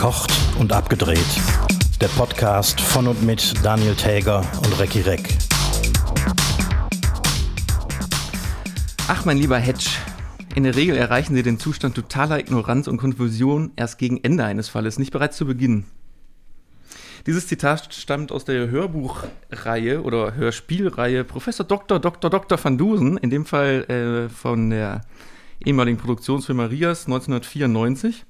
Verkocht und abgedreht. Der Podcast von und mit Daniel Täger und Recki Reck. Ach, mein lieber Hedge. In der Regel erreichen Sie den Zustand totaler Ignoranz und Konfusion erst gegen Ende eines Falles, nicht bereits zu Beginn. Dieses Zitat stammt aus der Hörbuchreihe oder Hörspielreihe Professor Dr. Dr. Dr. van Dusen, in dem Fall äh, von der ehemaligen Produktionsfirma Rias 1994.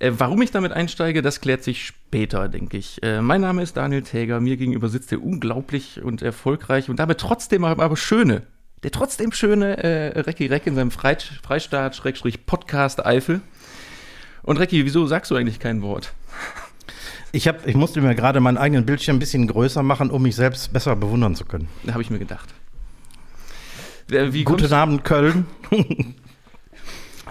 Äh, warum ich damit einsteige, das klärt sich später, denke ich. Äh, mein Name ist Daniel Täger, mir gegenüber sitzt der unglaublich und erfolgreich und damit trotzdem aber, aber schöne, der trotzdem schöne äh, Recki Reck in seinem Frei Freistaat, Schrägstrich Podcast Eifel. Und Recki, wieso sagst du eigentlich kein Wort? Ich, hab, ich musste mir gerade meinen eigenen Bildschirm ein bisschen größer machen, um mich selbst besser bewundern zu können. Da habe ich mir gedacht. Wie Guten Abend, Köln.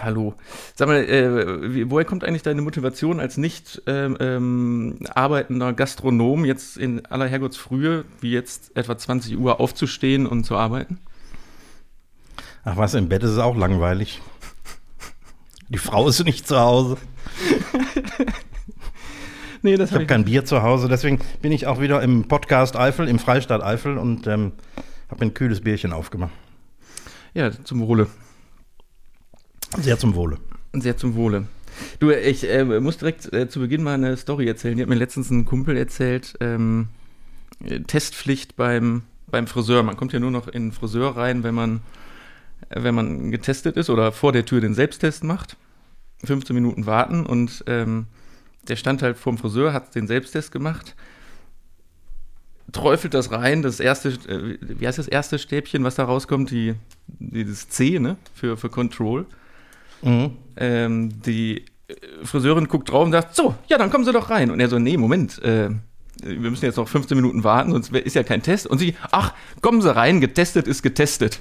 Hallo. Sag mal, äh, woher kommt eigentlich deine Motivation als nicht ähm, ähm, arbeitender Gastronom jetzt in aller Herrgottsfrühe, wie jetzt etwa 20 Uhr aufzustehen und zu arbeiten? Ach was, im Bett ist es auch langweilig. Die Frau ist nicht zu Hause. nee, das ich habe hab kein Bier zu Hause, deswegen bin ich auch wieder im Podcast Eifel, im Freistaat Eifel und ähm, habe ein kühles Bierchen aufgemacht. Ja, zum Wohle. Sehr zum Wohle. Sehr zum Wohle. Du, ich äh, muss direkt äh, zu Beginn mal eine Story erzählen. Die hat mir letztens ein Kumpel erzählt. Ähm, Testpflicht beim, beim Friseur. Man kommt ja nur noch in den Friseur rein, wenn man, wenn man getestet ist oder vor der Tür den Selbsttest macht. 15 Minuten warten und ähm, der stand halt vorm Friseur, hat den Selbsttest gemacht, träufelt das rein, das erste, äh, wie heißt das erste Stäbchen, was da rauskommt, die, dieses C, ne, für, für Control. Mhm. Ähm, die Friseurin guckt drauf und sagt, so, ja, dann kommen Sie doch rein. Und er so, nee, Moment, äh, wir müssen jetzt noch 15 Minuten warten, sonst ist ja kein Test. Und sie, ach, kommen Sie rein, getestet ist getestet.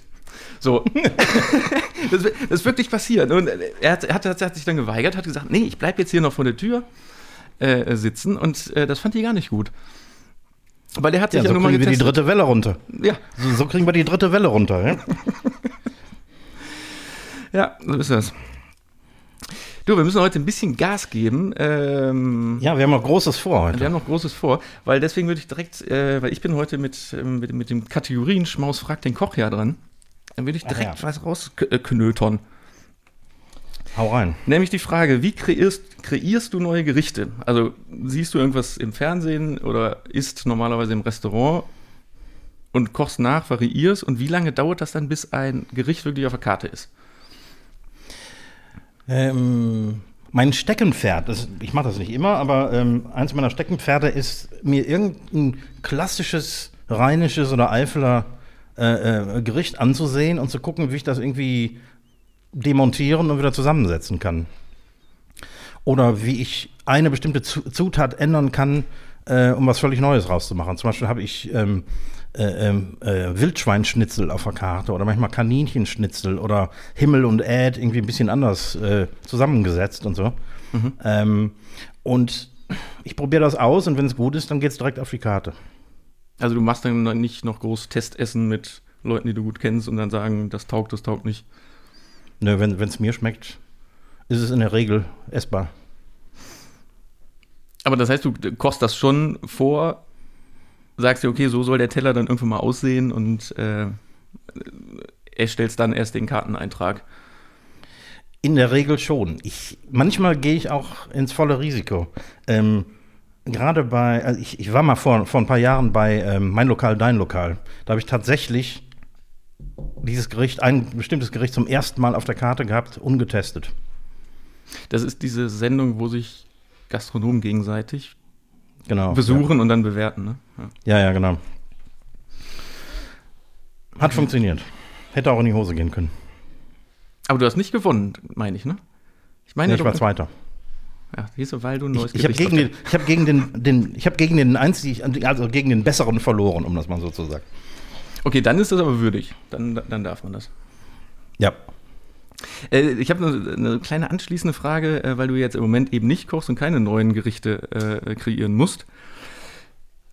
So. das, das, ist wirklich passiert. Und er hat, hat, hat, sich dann geweigert, hat gesagt, nee, ich bleibe jetzt hier noch vor der Tür äh, sitzen. Und äh, das fand die gar nicht gut. Weil der hat sich ja, ja so nur mal getestet. wir die dritte Welle runter. Ja. So, so kriegen wir die dritte Welle runter, ja? Ja, so ist das. Du, wir müssen heute ein bisschen Gas geben. Ähm, ja, wir haben noch Großes vor heute. Wir haben noch Großes vor, weil deswegen würde ich direkt, äh, weil ich bin heute mit, ähm, mit, mit, dem Kategorien Schmaus fragt den Koch ja dran, dann würde ich direkt Ach, ja. was rausknötern. Hau rein. Nämlich die Frage, wie kreierst, kreierst du neue Gerichte? Also siehst du irgendwas im Fernsehen oder isst normalerweise im Restaurant und kochst nach, variierst und wie lange dauert das dann, bis ein Gericht wirklich auf der Karte ist? Ähm, mein Steckenpferd, das, ich mache das nicht immer, aber ähm, eins meiner Steckenpferde ist, mir irgendein klassisches rheinisches oder Eifeler äh, äh, Gericht anzusehen und zu gucken, wie ich das irgendwie demontieren und wieder zusammensetzen kann. Oder wie ich eine bestimmte Zutat ändern kann, äh, um was völlig Neues rauszumachen. Zum Beispiel habe ich ähm, äh, ähm, äh, Wildschweinschnitzel auf der Karte oder manchmal Kaninchenschnitzel oder Himmel und Äd irgendwie ein bisschen anders äh, zusammengesetzt und so. Mhm. Ähm, und ich probiere das aus und wenn es gut ist, dann geht es direkt auf die Karte. Also du machst dann nicht noch groß Testessen mit Leuten, die du gut kennst und dann sagen, das taugt, das taugt nicht. Nö, wenn es mir schmeckt, ist es in der Regel essbar. Aber das heißt, du kochst das schon vor, sagst dir, okay, so soll der Teller dann irgendwann mal aussehen und äh, erstellst dann erst den Karteneintrag. In der Regel schon. Ich, manchmal gehe ich auch ins volle Risiko. Ähm, Gerade bei, also ich, ich, war mal vor, vor ein paar Jahren bei ähm, Mein Lokal, Dein Lokal. Da habe ich tatsächlich dieses Gericht, ein bestimmtes Gericht zum ersten Mal auf der Karte gehabt, ungetestet. Das ist diese Sendung, wo sich Gastronomen gegenseitig genau, besuchen ja. und dann bewerten. Ne? Ja. ja, ja, genau. Hat okay. funktioniert. Hätte auch in die Hose gehen können. Aber du hast nicht gewonnen, meine ich, ne? Ich meine, nee, ich war Zweiter. Ja, du, weil du ein neues Ich, ich habe gegen, den, ich hab gegen den, den, ich habe gegen den einzigen, also gegen den besseren verloren, um das mal so zu sagen. Okay, dann ist das aber würdig. Dann, dann darf man das. Ja. Äh, ich habe eine, eine, kleine anschließende Frage, äh, weil du jetzt im Moment eben nicht kochst und keine neuen Gerichte äh, kreieren musst.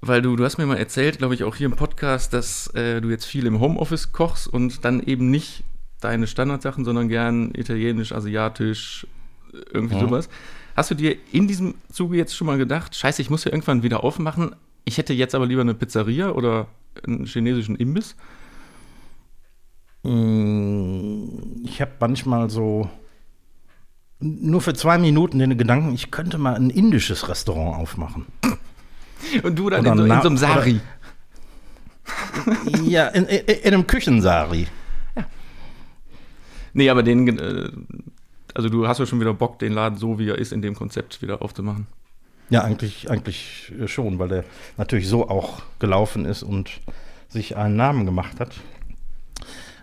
Weil du, du hast mir mal erzählt, glaube ich, auch hier im Podcast, dass äh, du jetzt viel im Homeoffice kochst und dann eben nicht deine Standardsachen, sondern gern italienisch, asiatisch, irgendwie ja. sowas. Hast du dir in diesem Zuge jetzt schon mal gedacht, scheiße, ich muss ja irgendwann wieder aufmachen, ich hätte jetzt aber lieber eine Pizzeria oder einen chinesischen Imbiss? Mm, Ich habe manchmal so nur für zwei Minuten den Gedanken, ich könnte mal ein indisches Restaurant aufmachen. Und du dann Oder in, so, in so einem Sari. ja, in, in, in einem Küchensari. Nee, aber den, äh, also du hast ja schon wieder Bock, den Laden so wie er ist, in dem Konzept wieder aufzumachen. Ja, eigentlich, eigentlich schon, weil der natürlich so auch gelaufen ist und sich einen Namen gemacht hat.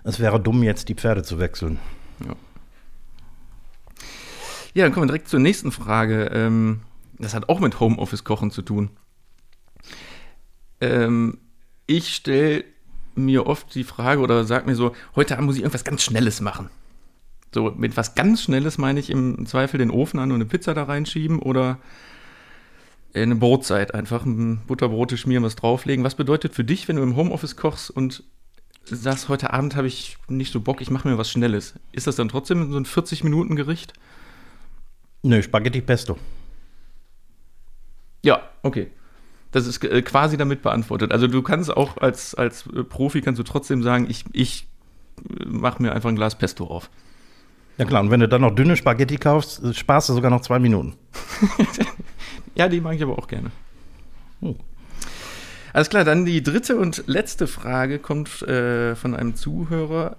Es wäre dumm, jetzt die Pferde zu wechseln. Ja, dann kommen wir direkt zur nächsten Frage. Ähm, das hat auch mit Homeoffice-Kochen zu tun. Ähm, ich stelle mir oft die Frage oder sage mir so, heute Abend muss ich irgendwas ganz Schnelles machen. So, mit was ganz Schnelles meine ich im Zweifel den Ofen an und eine Pizza da reinschieben oder eine Brotzeit, einfach ein Butterbrote schmieren, was drauflegen. Was bedeutet für dich, wenn du im Homeoffice kochst und sagst, heute Abend habe ich nicht so Bock, ich mache mir was Schnelles? Ist das dann trotzdem so ein 40-Minuten-Gericht? Nö, Spaghetti Pesto. Ja, okay. Das ist äh, quasi damit beantwortet. Also du kannst auch als, als äh, Profi kannst du trotzdem sagen, ich, ich mache mir einfach ein Glas Pesto auf. Ja klar, und wenn du dann noch dünne Spaghetti kaufst, äh, sparst du sogar noch zwei Minuten. Ja, die mag ich aber auch gerne. Hm. Alles klar, dann die dritte und letzte Frage kommt äh, von einem Zuhörer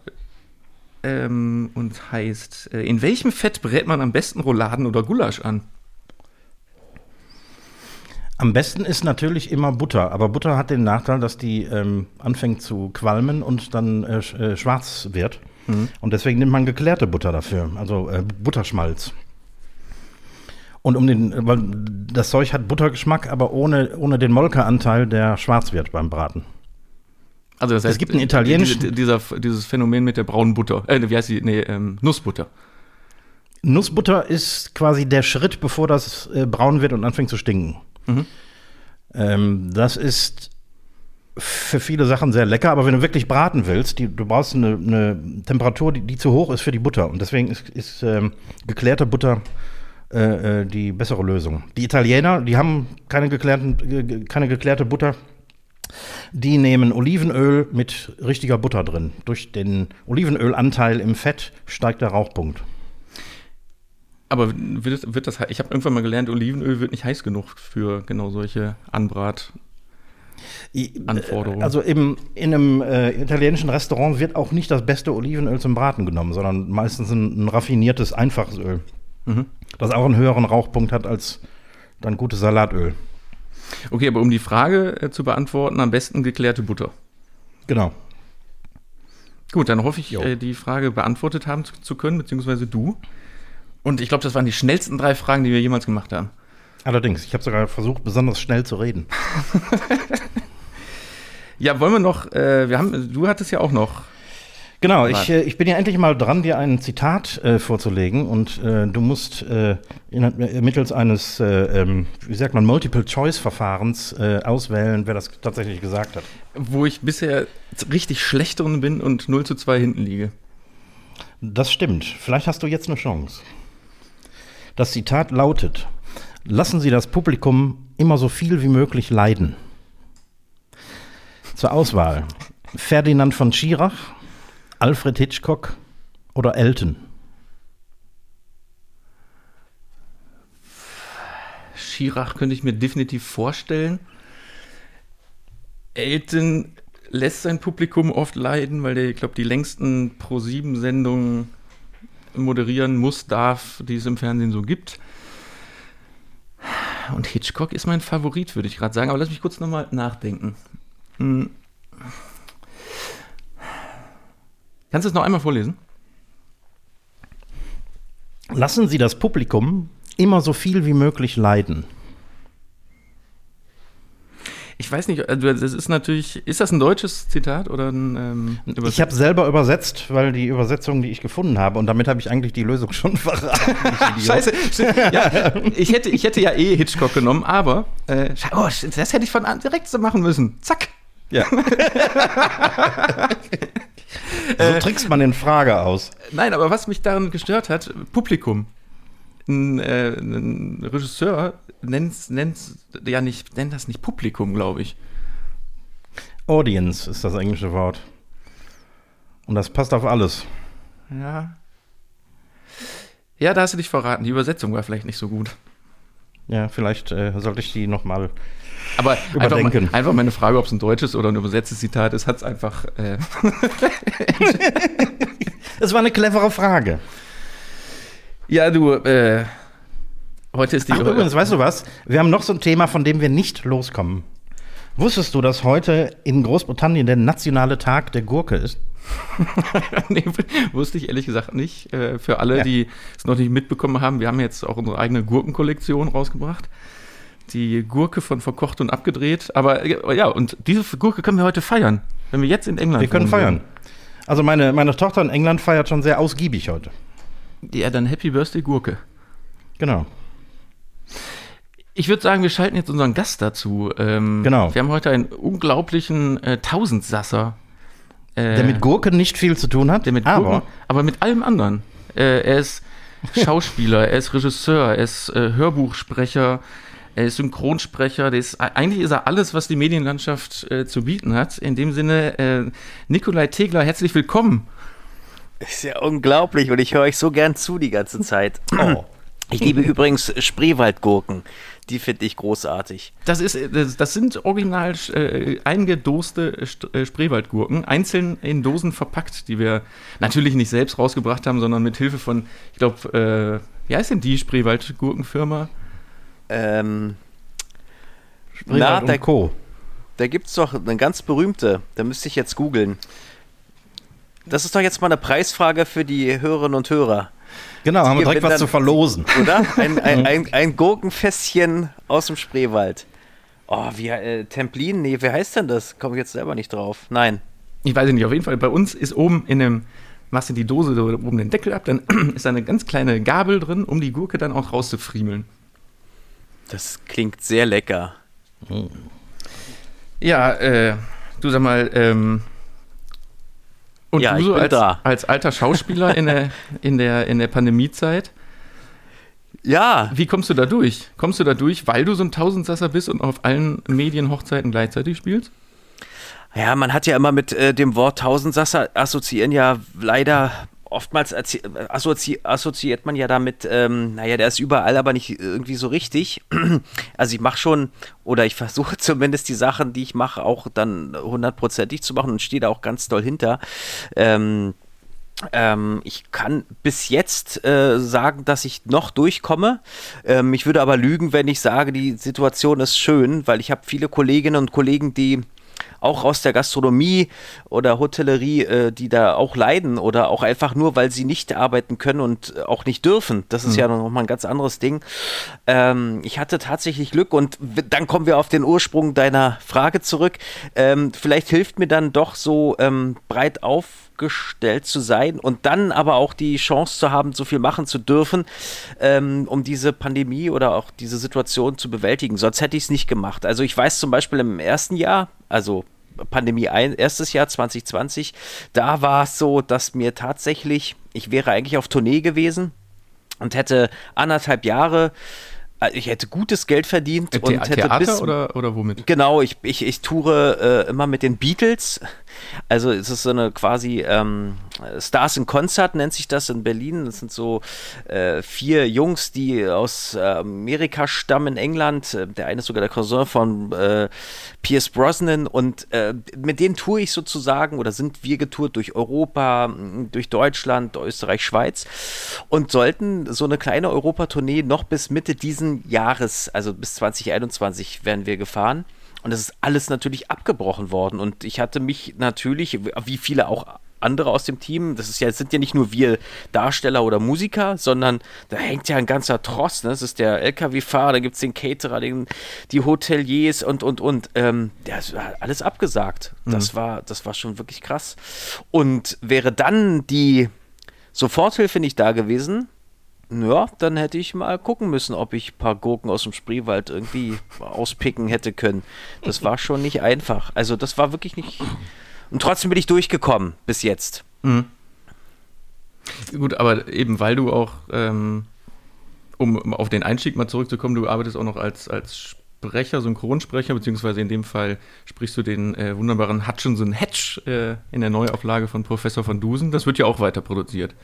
ähm, und heißt, äh, in welchem Fett brät man am besten Rouladen oder Gulasch an? Am besten ist natürlich immer Butter, aber Butter hat den Nachteil, dass die ähm, anfängt zu qualmen und dann äh, äh, schwarz wird. Und deswegen nimmt man geklärte Butter dafür, also äh, Butterschmalz. Und um den, weil das Zeug hat Buttergeschmack, aber ohne, ohne den Molkeanteil, der schwarz wird beim Braten. Also das Es gibt einen italienischen- diese, dieser, dieses Phänomen mit der braunen Butter, äh, wie heißt die? Nee, ähm, Nussbutter. Nussbutter ist quasi der Schritt, bevor das äh, braun wird und anfängt zu stinken. Mhm. Ähm, das ist für viele Sachen sehr lecker, aber wenn du wirklich braten willst, die, du brauchst eine, eine Temperatur, die, die zu hoch ist für die Butter. Und deswegen ist, ist ähm, geklärte Butter äh, äh, die bessere Lösung. Die Italiener, die haben keine, geklärten, ge- ge- keine geklärte Butter. Die nehmen Olivenöl mit richtiger Butter drin. Durch den Olivenölanteil im Fett steigt der Rauchpunkt. Aber wird, das- wird das, ich habe irgendwann mal gelernt, Olivenöl wird nicht heiß genug für genau solche Anbrat. Anforderungen. Also im, in einem äh, italienischen Restaurant wird auch nicht das beste Olivenöl zum Braten genommen, sondern meistens ein, ein raffiniertes, einfaches Öl, Mhm. Das auch einen höheren Rauchpunkt hat als dann gutes Salatöl. Okay, aber um die Frage äh, zu beantworten, am besten geklärte Butter. Genau. Gut, dann hoffe ich, äh, die Frage beantwortet haben zu, zu können, beziehungsweise du. Und ich glaube, das waren die schnellsten drei Fragen, die wir jemals gemacht haben. Allerdings, ich habe sogar versucht, besonders schnell zu reden. Ja, wollen wir noch, äh, wir haben, du hattest ja auch noch. Genau, ich, äh, ich bin ja endlich mal dran, dir ein Zitat äh, vorzulegen und äh, du musst äh, in, äh, mittels eines, äh, ähm, wie sagt man, Multiple-Choice-Verfahrens äh, auswählen, wer das tatsächlich gesagt hat. wo ich bisher richtig schlecht drin bin und 0 zu 2 hinten liege. Das stimmt. Vielleicht hast du jetzt eine Chance. Das Zitat lautet: Lassen Sie das Publikum immer so viel wie möglich leiden. Zur Auswahl: Ferdinand von Schirach, Alfred Hitchcock oder Elton. Schirach könnte ich mir definitiv vorstellen. Elton lässt sein Publikum oft leiden, weil der, ich glaube, die längsten Pro-7-Sendungen moderieren muss, darf, die es im Fernsehen so gibt. Und Hitchcock ist mein Favorit, würde ich gerade sagen. Aber lass mich kurz nochmal nachdenken. Kannst du es noch einmal vorlesen? Lassen Sie das Publikum immer so viel wie möglich leiden. Ich weiß nicht, also das ist natürlich, ist das ein deutsches Zitat oder ein ähm, Ich habe selber übersetzt, weil die Übersetzung, die ich gefunden habe, und damit habe ich eigentlich die Lösung schon verraten. Scheiße, ja, ich, hätte, ich hätte ja eh Hitchcock genommen, aber äh, oh, das hätte ich von an direkt so machen müssen. Zack. Ja. so trickst man den Frage aus. Nein, aber was mich daran gestört hat, Publikum. ein, äh, ein Regisseur nennt, nennt ja nicht, nennt das nicht Publikum, glaube ich. Audience ist das englische Wort. Und das passt auf alles. Ja. Ja, da hast du dich verraten. Die Übersetzung war vielleicht nicht so gut. Ja, vielleicht äh, sollte ich die nochmal Aber Überdenken. Einfach, einfach meine Frage, ob es ein deutsches oder ein übersetztes Zitat ist, hat es einfach. Äh, Es war eine clevere Frage. ja, du, äh, heute ist die. Ach, übrigens, weißt du was? Wir haben noch so ein Thema, von dem wir nicht loskommen. Wusstest du, dass heute in Großbritannien der nationale Tag der Gurke ist? nee, wusste ich ehrlich gesagt nicht. Äh, für alle, Ja. die es noch nicht mitbekommen haben, wir haben jetzt auch unsere eigene Gurkenkollektion rausgebracht. Die Gurke von verkocht und abgedreht. Aber ja, und diese Gurke können wir heute feiern. Wenn wir jetzt in England Wir können feiern. Also meine, meine Tochter in England feiert schon sehr ausgiebig heute. Ja, dann Happy Birthday Gurke. Genau. Ich würde sagen, wir schalten jetzt unseren Gast dazu. Ähm, Genau. Wir haben heute einen unglaublichen äh, Tausendsasser. Äh, Der mit Gurke nicht viel zu tun hat, der mit aber Gurken, aber mit allem anderen. Äh, er ist Schauspieler, er ist Regisseur, er ist äh, Hörbuchsprecher, er ist Synchronsprecher. Der ist, eigentlich ist er alles, was die Medienlandschaft äh, zu bieten hat. In dem Sinne, äh, Nikolai Tegler, herzlich willkommen. Ist ja unglaublich und ich höre euch so gern zu die ganze Zeit. Oh. Ich liebe übrigens Spreewaldgurken. Die finde ich großartig. Das, ist, äh, das, das sind original äh, eingedoste St äh, Spreewaldgurken, einzeln in Dosen verpackt, die wir natürlich nicht selbst rausgebracht haben, sondern mit Hilfe von, ich glaube, äh, wie heißt denn die Spreewaldgurkenfirma? Ähm, da- und Co. da gibt es doch eine ganz berühmte, da müsste ich jetzt googeln. Das ist doch jetzt mal eine Preisfrage für die Hörerinnen und Hörer, Genau, haben wir direkt was dann- zu verlosen. oder? Ein, ein, ein, ein Gurkenfässchen aus dem Spreewald. Oh, wie, äh, Templin? Nee, wer heißt denn das? Komme ich jetzt selber nicht drauf. Nein. Ich weiß nicht, auf jeden Fall, bei uns ist oben in dem, machst du die Dose oben den Deckel ab, dann ist da eine ganz kleine Gabel drin, um die Gurke dann auch rauszufriemeln. Das klingt sehr lecker. Ja, äh, du sag mal, ähm, und Ja, du so als, als alter Schauspieler in der, in der, in der Pandemiezeit, Ja, wie kommst du da durch? Kommst du da durch, weil du so ein Tausendsasser bist und auf allen Medienhochzeiten gleichzeitig spielst? Ja, man hat ja immer mit äh, dem Wort Tausendsasser assoziieren ja leider oftmals assozi assoziiert man ja damit, ähm, naja, der ist überall, aber nicht irgendwie so richtig. Also ich mache schon, oder ich versuche zumindest die Sachen, die ich mache, auch dann hundertprozentig zu machen und stehe da auch ganz doll hinter. Ähm, ähm, ich kann bis jetzt äh, sagen, dass ich noch durchkomme. Ähm, ich würde aber lügen, wenn ich sage, die Situation ist schön, weil ich habe viele Kolleginnen und Kollegen, die auch aus der Gastronomie oder Hotellerie, äh, die da auch leiden oder auch einfach nur, weil sie nicht arbeiten können und äh, auch nicht dürfen. Das ist ja noch mal ein ganz anderes Ding. Ähm, ich hatte tatsächlich Glück und dann kommen wir auf den Ursprung deiner Frage zurück. Ähm, vielleicht hilft mir dann doch so ähm, breit aufgestellt zu sein und dann aber auch die Chance zu haben, so viel machen zu dürfen, ähm, um diese Pandemie oder auch diese Situation zu bewältigen. Sonst hätte ich es nicht gemacht. Also ich weiß zum Beispiel im ersten Jahr, also Pandemie ein, erstes Jahr 2020, da war es so, dass mir tatsächlich, ich wäre eigentlich auf Tournee gewesen und hätte anderthalb Jahre, ich hätte gutes Geld verdient Äh, und The hätte Theater bis oder, oder womit? Genau, ich, ich, ich toure äh, immer mit den Beatles. Also es ist so eine quasi ähm, Stars in Concert nennt sich das in Berlin. Das sind so äh, vier Jungs, die aus äh, Amerika stammen, England. Äh, Der eine ist sogar der Cousin von äh, Pierce Brosnan und mit denen toure ich sozusagen oder sind wir getourt durch Europa, durch Deutschland, Österreich, Schweiz und sollten so eine kleine Europatournee noch bis Mitte diesen Jahres, also bis 2021 werden wir gefahren. Und es ist alles natürlich abgebrochen worden. Und ich hatte mich natürlich, wie viele auch andere aus dem Team, das ist ja, sind ja nicht nur wir Darsteller oder Musiker, sondern da hängt ja ein ganzer Tross. Ne? Das ist der LKW-Fahrer, da gibt es den Caterer, den, die Hoteliers und, und, und. Ähm, das war alles abgesagt. Das, war, das war schon wirklich krass. Und wäre dann die Soforthilfe nicht da gewesen, ja, dann hätte ich mal gucken müssen, ob ich ein paar Gurken aus dem Spreewald irgendwie auspicken hätte können. Das war schon nicht einfach. Also das war wirklich nicht. Und trotzdem bin ich durchgekommen bis jetzt. Gut, aber eben weil du auch ähm, um auf den Einstieg mal zurückzukommen, du arbeitest auch noch als, als Sprecher, Synchronsprecher, beziehungsweise in dem Fall sprichst du den äh, wunderbaren Hutchinson Hatch äh, in der Neuauflage von Professor von Dusen. Das wird ja auch weiter produziert.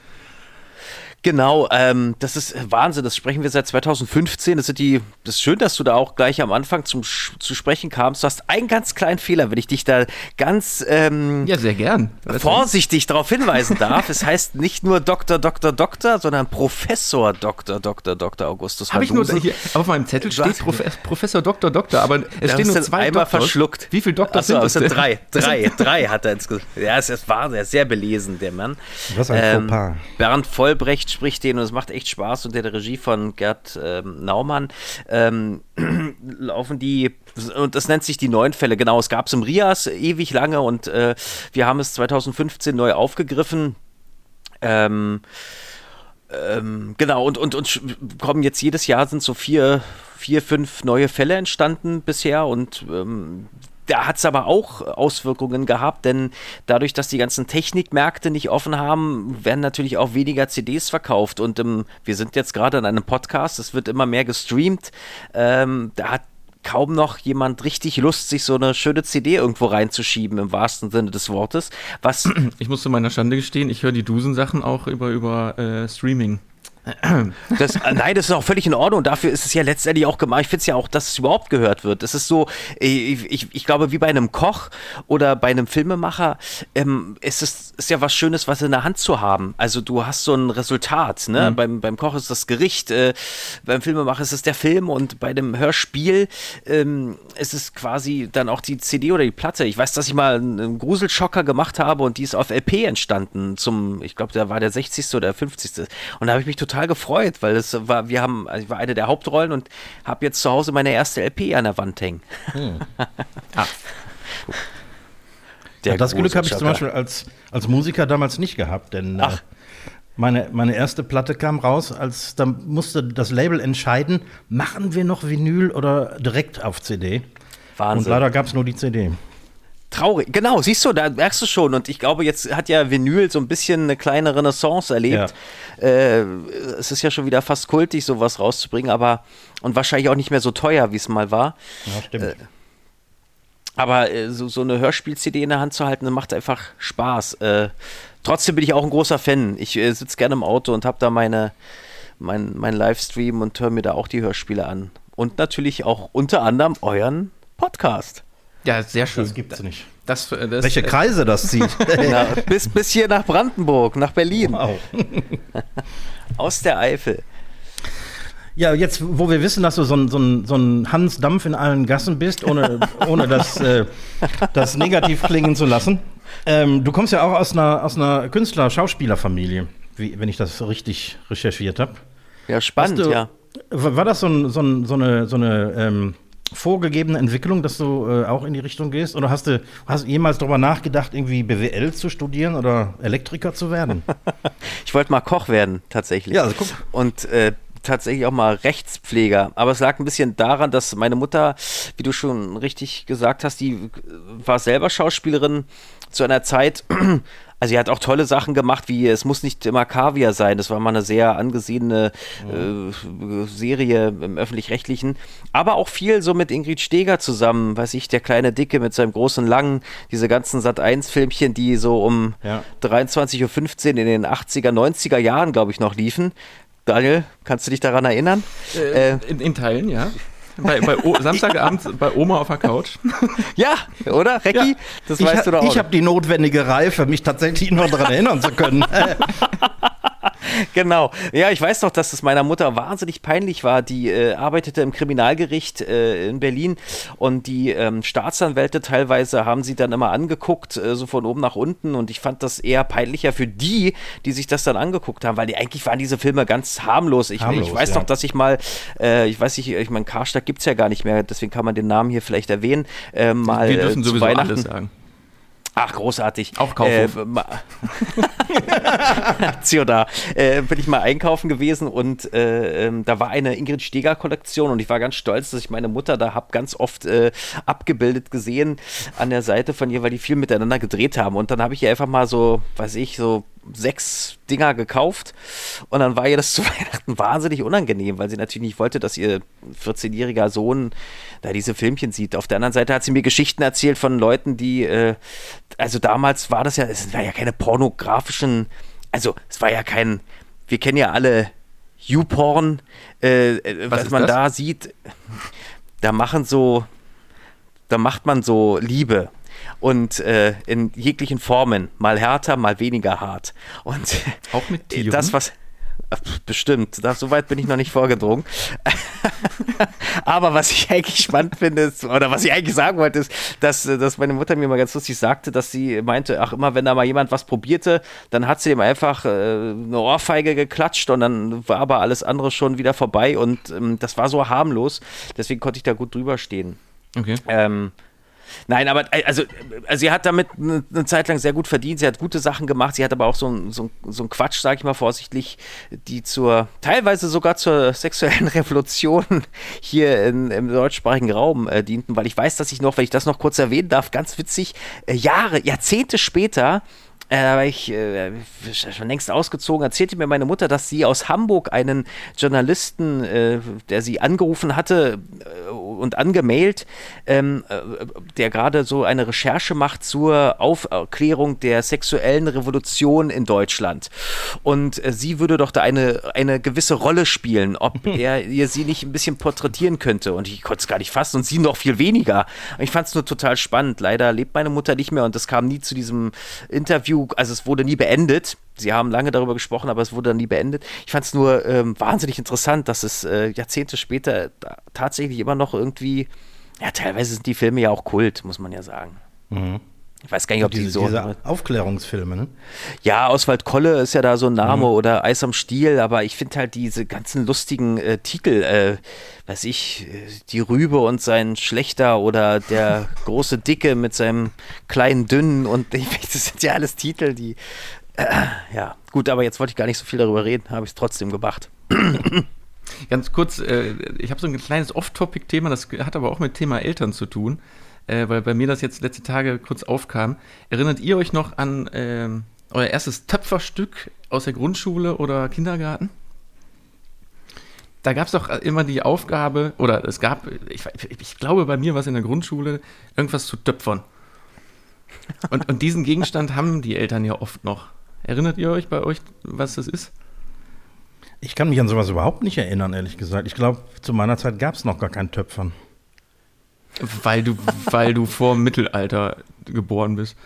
Genau, ähm, das ist Wahnsinn. Das sprechen wir seit 2015. Das, sind die, das ist schön, dass du da auch gleich am Anfang zum, zu sprechen kamst. Du hast einen ganz kleinen Fehler, wenn ich dich da ganz ähm, ja, sehr gern. vorsichtig darauf hinweisen darf. es heißt nicht nur Dr. Dr. Dr., sondern Professor Dr. Dr. Dr. Augustus Habe ich nur hier, auf meinem Zettel steht Prof Professor Dr. Dr., aber es stehen nur zwei einmal Doktors. verschluckt. Wie viele Doktor Achso, sind es? sind drei. Drei, drei hat er insgesamt. Ja, es war sehr, sehr belesen, der Mann. Was ein ähm, Fauxpas. Bernd Vollbrecht spricht den und es macht echt Spaß. Unter der Regie von Gerd ähm, Naumann ähm, laufen die, und das nennt sich die neuen Fälle, genau, es gab es im Rias ewig lange und äh, wir haben es 2015 neu aufgegriffen. Ähm, ähm, genau, und, und, und kommen jetzt jedes Jahr sind so vier, vier, fünf neue Fälle entstanden bisher und ähm, da hat es aber auch Auswirkungen gehabt, denn dadurch, dass die ganzen Technikmärkte nicht offen haben, werden natürlich auch weniger CDs verkauft. Und ähm, wir sind jetzt gerade in einem Podcast, es wird immer mehr gestreamt. Ähm, da hat kaum noch jemand richtig Lust, sich so eine schöne CD irgendwo reinzuschieben, im wahrsten Sinne des Wortes. Was ich muss zu meiner Schande gestehen, ich höre die Dusen-Sachen auch über, über äh, Streaming. Das, äh, nein, das ist auch völlig in Ordnung. Dafür ist es ja letztendlich auch gemacht. Ich finde es ja auch, dass es überhaupt gehört wird. Das ist so, ich, ich, ich glaube, wie bei einem Koch oder bei einem Filmemacher, ähm, ist es ist ja was Schönes, was in der Hand zu haben. Also du hast so ein Resultat. Ne? Mhm. Beim, beim Koch ist das Gericht, äh, beim Filmemacher ist es der Film und bei dem Hörspiel ähm, ist es quasi dann auch die CD oder die Platte. Ich weiß, dass ich mal einen Gruselschocker gemacht habe und die ist auf LP entstanden zum, ich glaube, da war der 60. oder 50. Und da habe ich mich total total gefreut, weil es war, wir haben, also ich war eine der Hauptrollen und habe jetzt zu Hause meine erste LP an der Wand hängen. Hm. ah. ja, das Glück habe ich zum Beispiel als, als Musiker damals nicht gehabt, denn äh, meine, meine erste Platte kam raus, als da musste das Label entscheiden, machen wir noch Vinyl oder direkt auf CD. Wahnsinn. Und leider gab es nur die CD. Traurig, genau, siehst du, da merkst du schon. Und ich glaube, jetzt hat ja Vinyl so ein bisschen eine kleine Renaissance erlebt. Ja. Äh, es ist ja schon wieder fast kultig, sowas rauszubringen, aber und wahrscheinlich auch nicht mehr so teuer, wie es mal war. Ja, stimmt. Äh, aber äh, so, so eine Hörspiel-CD in der Hand zu halten, macht einfach Spaß. Äh, trotzdem bin ich auch ein großer Fan. Ich äh, sitze gerne im Auto und habe da meine, mein, mein Livestream und höre mir da auch die Hörspiele an. Und natürlich auch unter anderem euren Podcast. Ja, sehr schön. Das gibt's nicht. Das, das, Welche Kreise das zieht. ja, bis, bis hier nach Brandenburg, nach Berlin. Wow. Aus der Eifel. Ja, jetzt, wo wir wissen, dass du so ein, so ein, so ein Hans Dampf in allen Gassen bist, ohne, ohne das, äh, das negativ klingen zu lassen. Ähm, du kommst ja auch aus einer, aus einer Künstler-Schauspielerfamilie, wenn ich das richtig recherchiert habe. Ja, spannend, du, ja. War das so, ein, so, ein, so eine, so eine ähm, vorgegebene Entwicklung, dass du äh, auch in die Richtung gehst? Oder hast du hast jemals darüber nachgedacht, irgendwie BWL zu studieren oder Elektriker zu werden? ich wollte mal Koch werden, tatsächlich. Ja, also guck. Und äh, tatsächlich auch mal Rechtspfleger. Aber es lag ein bisschen daran, dass meine Mutter, wie du schon richtig gesagt hast, die war selber Schauspielerin zu einer Zeit, also sie hat auch tolle Sachen gemacht, wie es muss nicht immer Kaviar sein. Das war mal eine sehr angesehene äh, Serie im öffentlich-rechtlichen. Aber auch viel so mit Ingrid Steger zusammen, weiß ich, der kleine Dicke mit seinem großen Langen, diese ganzen Sat1-Filmchen, die so um ja. 23.15 Uhr in den 80er, 90er Jahren, glaube ich, noch liefen. Daniel, kannst du dich daran erinnern? Äh, äh, in, in Teilen, ja. Bei, bei o Samstagabend ja. bei Oma auf der Couch. Ja, oder? Recki? Ja. Das ich weißt du doch auch. Ich habe die notwendige Reife, mich tatsächlich nur daran erinnern zu können. genau. Ja, ich weiß noch, dass es meiner Mutter wahnsinnig peinlich war. Die äh, arbeitete im Kriminalgericht äh, in Berlin und die ähm, Staatsanwälte teilweise haben sie dann immer angeguckt, äh, so von oben nach unten. Und ich fand das eher peinlicher für die, die sich das dann angeguckt haben, weil die eigentlich waren diese Filme ganz harmlos. Ich, harmlos, ich weiß ja. noch, dass ich mal, äh, ich weiß nicht, ich meine, Karstadt gibt es ja gar nicht mehr, deswegen kann man den Namen hier vielleicht erwähnen. Äh, mal, Wir dürfen sowieso alles sagen. Ach, großartig. Auch Kaufhof. Äh, da. Äh, bin ich mal einkaufen gewesen und äh, ähm, da war eine Ingrid Steger Kollektion und ich war ganz stolz, dass ich meine Mutter da habe ganz oft äh, abgebildet gesehen an der Seite von ihr, weil die viel miteinander gedreht haben. Und dann habe ich ihr einfach mal so, weiß ich, so sechs Dinger gekauft und dann war ihr das zu Weihnachten wahnsinnig unangenehm, weil sie natürlich nicht wollte, dass ihr 14-jähriger Sohn da diese Filmchen sieht. Auf der anderen Seite hat sie mir Geschichten erzählt von Leuten, die, äh, also damals war das ja, es war ja keine pornografischen, also es war ja kein, wir kennen ja alle YouPorn, äh, äh was, was man das? da sieht, da machen so, da macht man so Liebe und äh, in jeglichen Formen, mal härter, mal weniger hart. Und auch mit Tieren? das was Bestimmt, da, so weit bin ich noch nicht vorgedrungen. Aber was ich eigentlich spannend finde, ist, oder was ich eigentlich sagen wollte, ist, dass, dass meine Mutter mir mal ganz lustig sagte, dass sie meinte, ach, immer wenn da mal jemand was probierte, dann hat sie ihm einfach äh, eine Ohrfeige geklatscht und dann war aber alles andere schon wieder vorbei und ähm, das war so harmlos. Deswegen konnte ich da gut drüber stehen. Okay. Ähm, Nein, aber äh, also, also sie hat damit eine, Zeit lang sehr gut verdient. Sie hat gute Sachen gemacht. Sie hat aber auch so ein, so so ein Quatsch, sage ich mal vorsichtlich, die zur, teilweise sogar zur sexuellen Revolution hier in, im deutschsprachigen Raum äh, dienten. Weil ich weiß, dass ich noch, wenn ich das noch kurz erwähnen darf, ganz witzig, äh, Jahre, Jahrzehnte später äh, war ich äh, schon längst ausgezogen, erzählte mir meine Mutter, dass sie aus Hamburg einen Journalisten, äh, der sie angerufen hatte äh, und angemailt, ähm, äh, der gerade so eine Recherche macht zur Aufklärung der sexuellen Revolution in Deutschland. Und äh, sie würde doch da eine, eine gewisse Rolle spielen, ob er ihr sie nicht ein bisschen porträtieren könnte. Und ich konnte es gar nicht fassen und sie noch viel weniger. Ich fand es nur total spannend. Leider lebt meine Mutter nicht mehr und es kam nie zu diesem Interview, also es wurde nie beendet. Sie haben lange darüber gesprochen, aber es wurde dann nie beendet. Ich fand es nur ähm, wahnsinnig interessant, dass es äh, Jahrzehnte später tatsächlich immer noch irgendwie, ja, teilweise sind die Filme ja auch Kult, muss man ja sagen. Mhm. Ich weiß gar nicht, ob diese, die so. Diese Aufklärungsfilme, ne? Ja, Oswald Kolle ist ja da so ein Name mhm. oder Eis am Stiel, aber ich finde halt diese ganzen lustigen äh, Titel, äh, weiß ich, äh, die Rübe und sein Schlechter oder der große Dicke mit seinem kleinen Dünnen und ich, das sind ja alles Titel, die ja, gut, aber jetzt wollte ich gar nicht so viel darüber reden, habe ich es trotzdem gemacht. Ganz kurz, äh, ich habe so ein kleines Off-Topic-Thema, das hat aber auch mit Thema Eltern zu tun, äh, weil bei mir das jetzt letzte Tage kurz aufkam. Erinnert ihr euch noch an äh, euer erstes Töpferstück aus der Grundschule oder Kindergarten? Da gab es doch immer die Aufgabe, oder es gab, ich, ich glaube, bei mir war es in der Grundschule, irgendwas zu töpfern. Und, und diesen Gegenstand haben die Eltern ja oft noch. Erinnert ihr euch bei euch, was das ist? Ich kann mich an sowas überhaupt nicht erinnern, ehrlich gesagt. Ich glaube, zu meiner Zeit gab es noch gar kein Töpfern. Weil du, weil du vor dem Mittelalter geboren bist.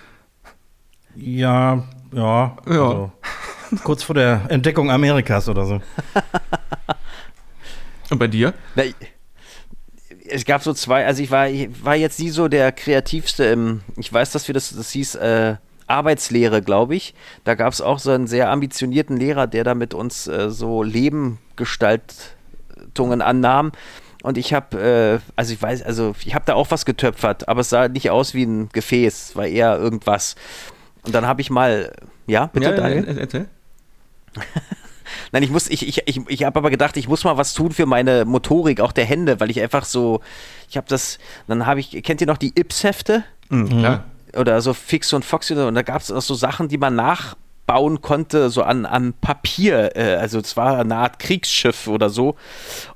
Ja, ja. ja. Also, kurz vor der Entdeckung Amerikas oder so. Und bei dir? Na, es gab so zwei, also ich war, ich war jetzt nie so der kreativste im, ich weiß, dass wir das, das hieß, äh, Arbeitslehre, glaube ich. Da gab es auch so einen sehr ambitionierten Lehrer, der da mit uns äh, so Lebengestaltungen annahm. Und ich habe, äh, also ich weiß, also ich habe da auch was getöpfert, aber es sah nicht aus wie ein Gefäß, war eher irgendwas. Und dann habe ich mal, ja, bitte, ja, Daniel? Erzähl. Nein, ich muss, ich, ich, ich, ich habe aber gedacht, ich muss mal was tun für meine Motorik, auch der Hände, weil ich einfach so, ich habe das, dann habe ich, kennt ihr noch die Ips-Hefte? Mhm, klar oder so Fix und Foxy und da gab es auch so Sachen, die man nachbauen konnte, so an, an Papier. Äh, also es war eine Art Kriegsschiff oder so.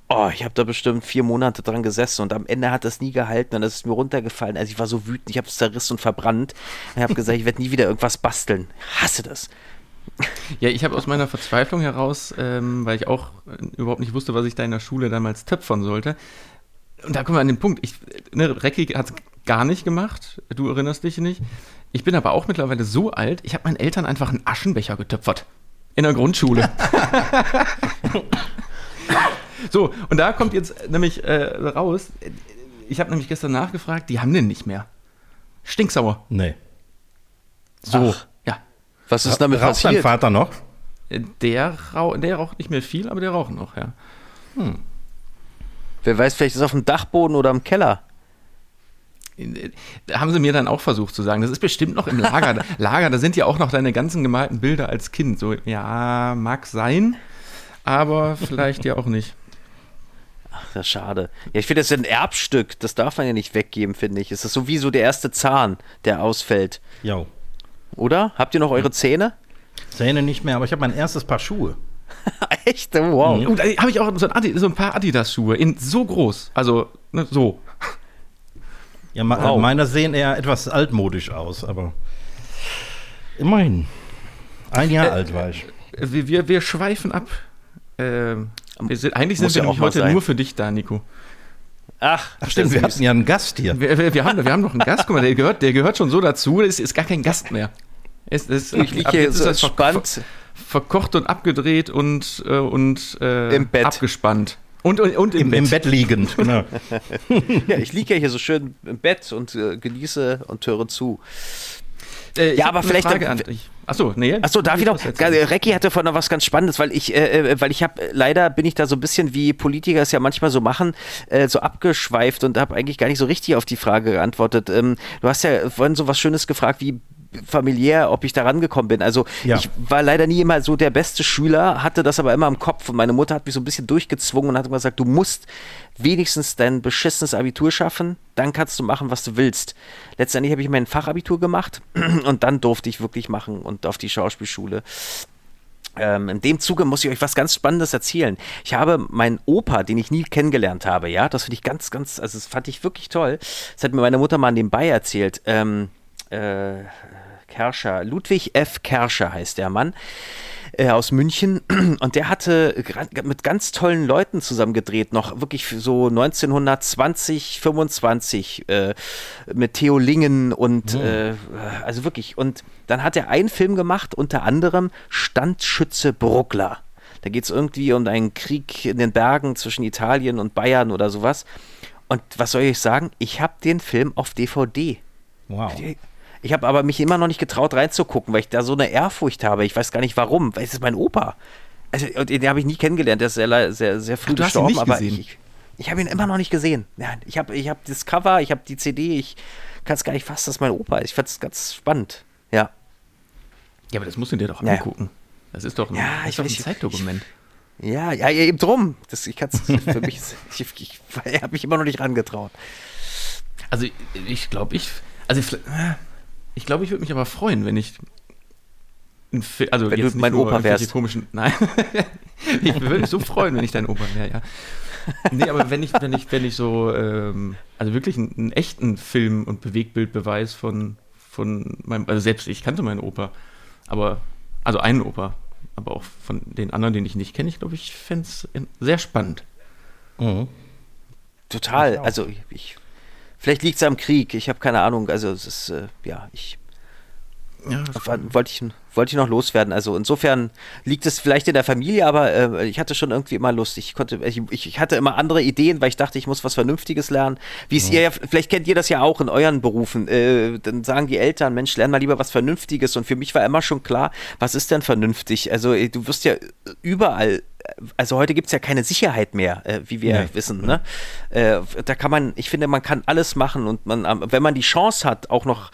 Oh, ich habe da bestimmt vier Monate dran gesessen und am Ende hat das nie gehalten und das ist mir runtergefallen. Also ich war so wütend, ich habe es zerrissen und verbrannt. Ich habe gesagt, ich werde nie wieder irgendwas basteln. Ich hasse das. Ja, ich habe aus meiner Verzweiflung heraus, ähm, weil ich auch überhaupt nicht wusste, was ich da in der Schule damals töpfern sollte. Und da kommen wir an den Punkt. Ich, ne, Recki hat gar nicht gemacht. Du erinnerst dich nicht. Ich bin aber auch mittlerweile so alt, ich habe meinen Eltern einfach einen Aschenbecher getöpfert. In der Grundschule. so, und da kommt jetzt nämlich äh, raus, ich habe nämlich gestern nachgefragt, die haben den nicht mehr. Stinksauer. Nee. So. Ach, ja. Was ist damit Raucht passiert? dein Vater noch? Der, rauch, der raucht nicht mehr viel, aber der raucht noch, ja. Hm. Wer weiß, vielleicht ist es auf dem Dachboden oder im Keller haben sie mir dann auch versucht zu sagen, das ist bestimmt noch im Lager. Lager, da sind ja auch noch deine ganzen gemalten Bilder als Kind. So, ja, mag sein, aber vielleicht ja auch nicht. Ach, das ist schade. Ja, ich finde, das ist ein Erbstück. Das darf man ja nicht weggeben, finde ich. Es ist so wie so der erste Zahn, der ausfällt. Ja. Oder? Habt ihr noch eure Zähne? Zähne nicht mehr, aber ich habe mein erstes Paar Schuhe. Echt? Wow. Und da habe ich auch so ein, Adi, so ein paar Adidas-Schuhe in so groß. Also, ne, so. Ja, Wow. meine sehen eher etwas altmodisch aus, aber immerhin. Ein Jahr alt war ich. Wir, wir, wir schweifen ab. Ähm, wir sind, eigentlich Muss sind wir ja auch heute sein. nur für dich da, Nico. Ach, Ach stimmt, wir hatten ja einen Gast hier. Wir, wir, wir, haben, wir haben noch einen Gast, guck mal, der gehört, der gehört schon so dazu, das ist, ist gar kein Gast mehr. Es, es, Ich liege hier jetzt ist so entspannt. Verkocht und abgedreht und, äh, und äh, Im Bett. abgespannt. Und, und, und im, Im, Bett. Im Bett liegend, genau. Ja, ich liege ja hier so schön im Bett und äh, genieße und höre zu. Äh, Ja, aber vielleicht- Frage an dich. Achso, nee. Achso, darf ich noch? Recki hatte vorhin noch was ganz Spannendes, weil ich, äh, äh, weil ich habe, leider bin ich da so ein bisschen wie Politiker es ja manchmal so machen, äh, so abgeschweift und habe eigentlich gar nicht so richtig auf die Frage geantwortet. Ähm, du hast ja vorhin so was Schönes gefragt, wie familiär, ob ich da rangekommen bin. Also Ja. ich war leider nie immer so der beste Schüler, hatte das aber immer im Kopf und meine Mutter hat mich so ein bisschen durchgezwungen und hat immer gesagt, du musst wenigstens dein beschissenes Abitur schaffen, dann kannst du machen, was du willst. Letztendlich habe ich mein Fachabitur gemacht und dann durfte ich wirklich machen und auf die Schauspielschule. Ähm, in dem Zuge muss ich euch was ganz Spannendes erzählen. Ich habe meinen Opa, den ich nie kennengelernt habe, ja, das finde ich ganz, ganz, also das fand ich wirklich toll. Das hat mir meine Mutter mal nebenbei erzählt. Ähm, äh, Kerscher, Ludwig F. Kerscher heißt der Mann äh, aus München und der hatte mit ganz tollen Leuten zusammen gedreht, noch wirklich so 1920, 25 äh, mit Theo Lingen und äh, also wirklich und dann hat er einen Film gemacht, unter anderem Standschütze Bruckler. Da geht es irgendwie um einen Krieg in den Bergen zwischen Italien und Bayern oder sowas. Und was soll ich sagen? Ich habe den Film auf DVD. Wow. Ich habe aber mich immer noch nicht getraut reinzugucken, weil ich da so eine Ehrfurcht habe. Ich weiß gar nicht warum, weil es ist mein Opa. Also, den habe ich nie kennengelernt, der ist sehr, sehr, sehr früh Ach, du hast ihn gestorben, nicht aber gesehen? ich, ich habe ihn immer noch nicht gesehen. Nein, ich habe ich hab das Cover, ich habe die CD, ich kann es gar nicht fassen, dass mein Opa ist. Ich fand es ganz spannend. Ja. Ja, aber das musst du dir doch Ja. angucken. Das ist doch ein, Ja, ich doch ein weiß- Zeitdokument. Ja, ja, ja, eben drum. Das, ich kann es für mich, ich, ich, ich habe mich immer noch nicht rangetraut. Also ich- ich glaube, ich, also ich, glaube, ich würde mich aber freuen, wenn ich, ein Fi- also Wenn du jetzt nicht mein nur Opa wärst. komischen, nein, ich würde mich so freuen, wenn ich dein Opa wäre, ja. Nee, aber wenn ich, wenn ich, wenn ich so, ähm, also wirklich einen, einen echten Film und Bewegbildbeweis von, von meinem, also selbst ich kannte meinen Opa, aber, also einen Opa, aber auch von den anderen, den ich nicht kenne, ich glaube, ich fände es sehr spannend. Mhm. Total. Also ich, ich vielleicht liegt es am Krieg. Ich habe keine Ahnung. Also es ist äh, ja ich Ja, wollte ich wollte ich noch loswerden. Also insofern liegt es vielleicht in der Familie, aber äh, ich hatte schon irgendwie immer Lust. Ich konnte ich, ich hatte immer andere Ideen, weil ich dachte, ich muss was Vernünftiges lernen. Wie es ihr ja vielleicht kennt ihr das ja auch in euren Berufen. Äh, dann sagen die Eltern, Mensch, lern mal lieber was Vernünftiges. Und für mich war immer schon klar, was ist denn vernünftig? Also äh, du wirst ja überall also heute gibt es ja keine Sicherheit mehr, äh, wie wir Nee. wissen. Ne? Äh, da kann man, ich finde, man kann alles machen und man, wenn man die Chance hat, auch noch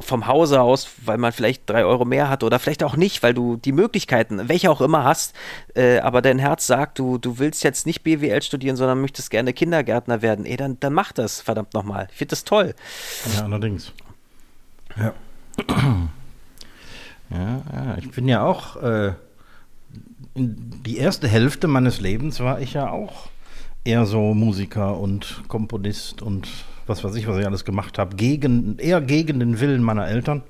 vom Hause aus, weil man vielleicht drei Euro mehr hat oder vielleicht auch nicht, weil du die Möglichkeiten, welche auch immer hast, äh, aber dein Herz sagt, du, du willst jetzt nicht BWL studieren, sondern möchtest gerne Kindergärtner werden, ey, dann, dann mach das, verdammt nochmal. Ich finde das toll. Ja, allerdings. Ja. Ja, ja, ich bin ja auch, äh, die erste Hälfte meines Lebens war ich ja auch eher so Musiker und Komponist und was weiß ich, was ich alles gemacht habe, gegen, eher gegen den Willen meiner Eltern.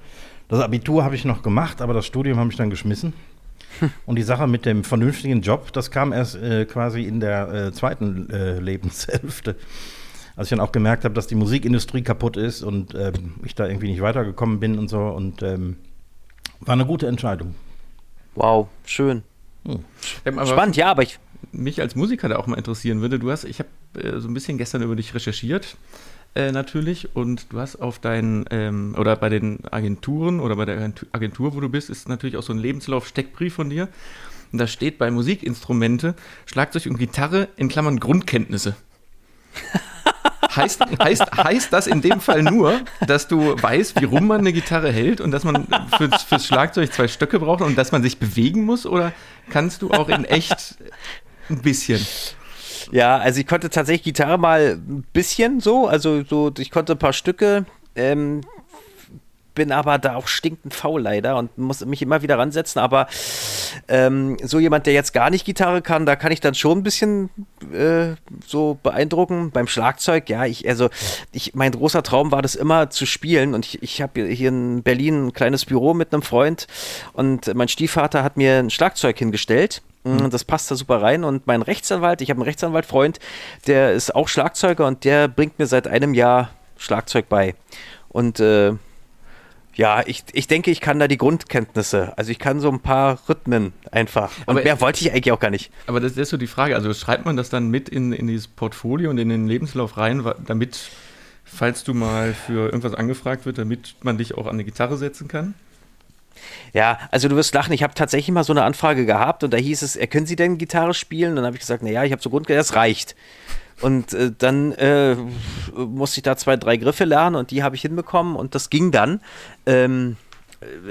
Das Abitur habe ich noch gemacht, aber das Studium habe ich dann geschmissen. Und die Sache mit dem vernünftigen Job, das kam erst äh, quasi in der äh, zweiten äh, Lebenshälfte. Als ich dann auch gemerkt habe, dass die Musikindustrie kaputt ist und ähm, ich da irgendwie nicht weitergekommen bin und so. Und ähm, war eine gute Entscheidung. Wow, schön. Aber Spannend, ja, aber ich, mich als Musiker da auch mal interessieren würde. Du hast, ich habe äh, so ein bisschen gestern über dich recherchiert, äh, natürlich, und du hast auf deinen, ähm, oder bei den Agenturen oder bei der Agentu- Agentur, wo du bist, ist natürlich auch so ein Lebenslauf-Steckbrief von dir. Und da steht bei Musikinstrumente, Schlagzeug und Gitarre in Klammern Grundkenntnisse. Heißt, heißt, heißt das in dem Fall nur, dass du weißt, wie rum man eine Gitarre hält und dass man fürs, fürs Schlagzeug zwei Stöcke braucht und dass man sich bewegen muss? Oder kannst du auch in echt ein bisschen? Ja, also ich konnte tatsächlich Gitarre mal ein bisschen so, also so, ich konnte ein paar Stücke. Ähm, bin aber da auch stinkend faul leider und muss mich immer wieder ransetzen. Aber ähm, so jemand, der jetzt gar nicht Gitarre kann, da kann ich dann schon ein bisschen äh, so beeindrucken. Beim Schlagzeug, ja, ich, also ich, mein großer Traum war das immer zu spielen und ich, ich habe hier in Berlin ein kleines Büro mit einem Freund und mein Stiefvater hat mir ein Schlagzeug hingestellt. Mhm. Das passt da super rein. Und mein Rechtsanwalt, ich habe einen Rechtsanwaltfreund, der ist auch Schlagzeuger und der bringt mir seit einem Jahr Schlagzeug bei. Und äh, ja, ich, ich denke, ich kann da die Grundkenntnisse. Also ich kann so ein paar Rhythmen einfach. Und aber mehr wollte ich eigentlich auch gar nicht. Aber das ist so die Frage. Also schreibt man das dann mit in, in dieses Portfolio und in den Lebenslauf rein, damit, falls du mal für irgendwas angefragt wird, damit man dich auch an eine Gitarre setzen kann? Ja, also du wirst lachen, ich habe tatsächlich mal so eine Anfrage gehabt und da hieß es, können Sie denn Gitarre spielen? Und dann habe ich gesagt, naja, ich habe so Grundkenntnisse, das reicht. Und äh, dann äh, musste ich da zwei, drei Griffe lernen und die habe ich hinbekommen und das ging dann. Ähm,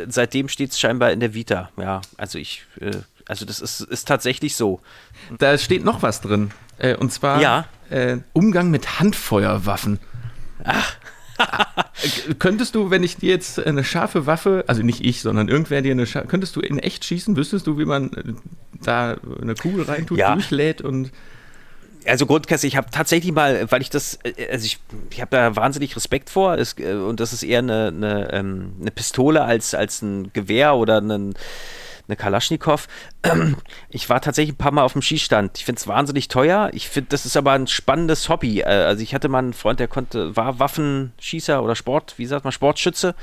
seitdem steht es scheinbar in der Vita. Ja, also ich, äh, also das ist, ist tatsächlich so. Da steht noch was drin. Äh, und zwar ja. Äh, Umgang mit Handfeuerwaffen. Ach. könntest du, wenn ich dir jetzt eine scharfe Waffe, also nicht ich, sondern irgendwer dir eine scharfe, könntest du in echt schießen? Wüsstest du, wie man äh, da eine Kugel reintut, ja. durchlädt und also Grundkesse, ich habe tatsächlich mal, weil ich das, äh, also ich, ich habe da wahnsinnig Respekt vor. Es, äh, und das ist eher eine, eine, ähm, eine Pistole als, als ein Gewehr oder ein eine Kalaschnikow. Ich war tatsächlich ein paar Mal auf dem Schießstand. Ich finde es wahnsinnig teuer. Ich finde, das ist aber ein spannendes Hobby. Äh, also ich hatte mal einen Freund, der konnte, war Waffenschießer oder Sport, wie sagt man, Sportschütze.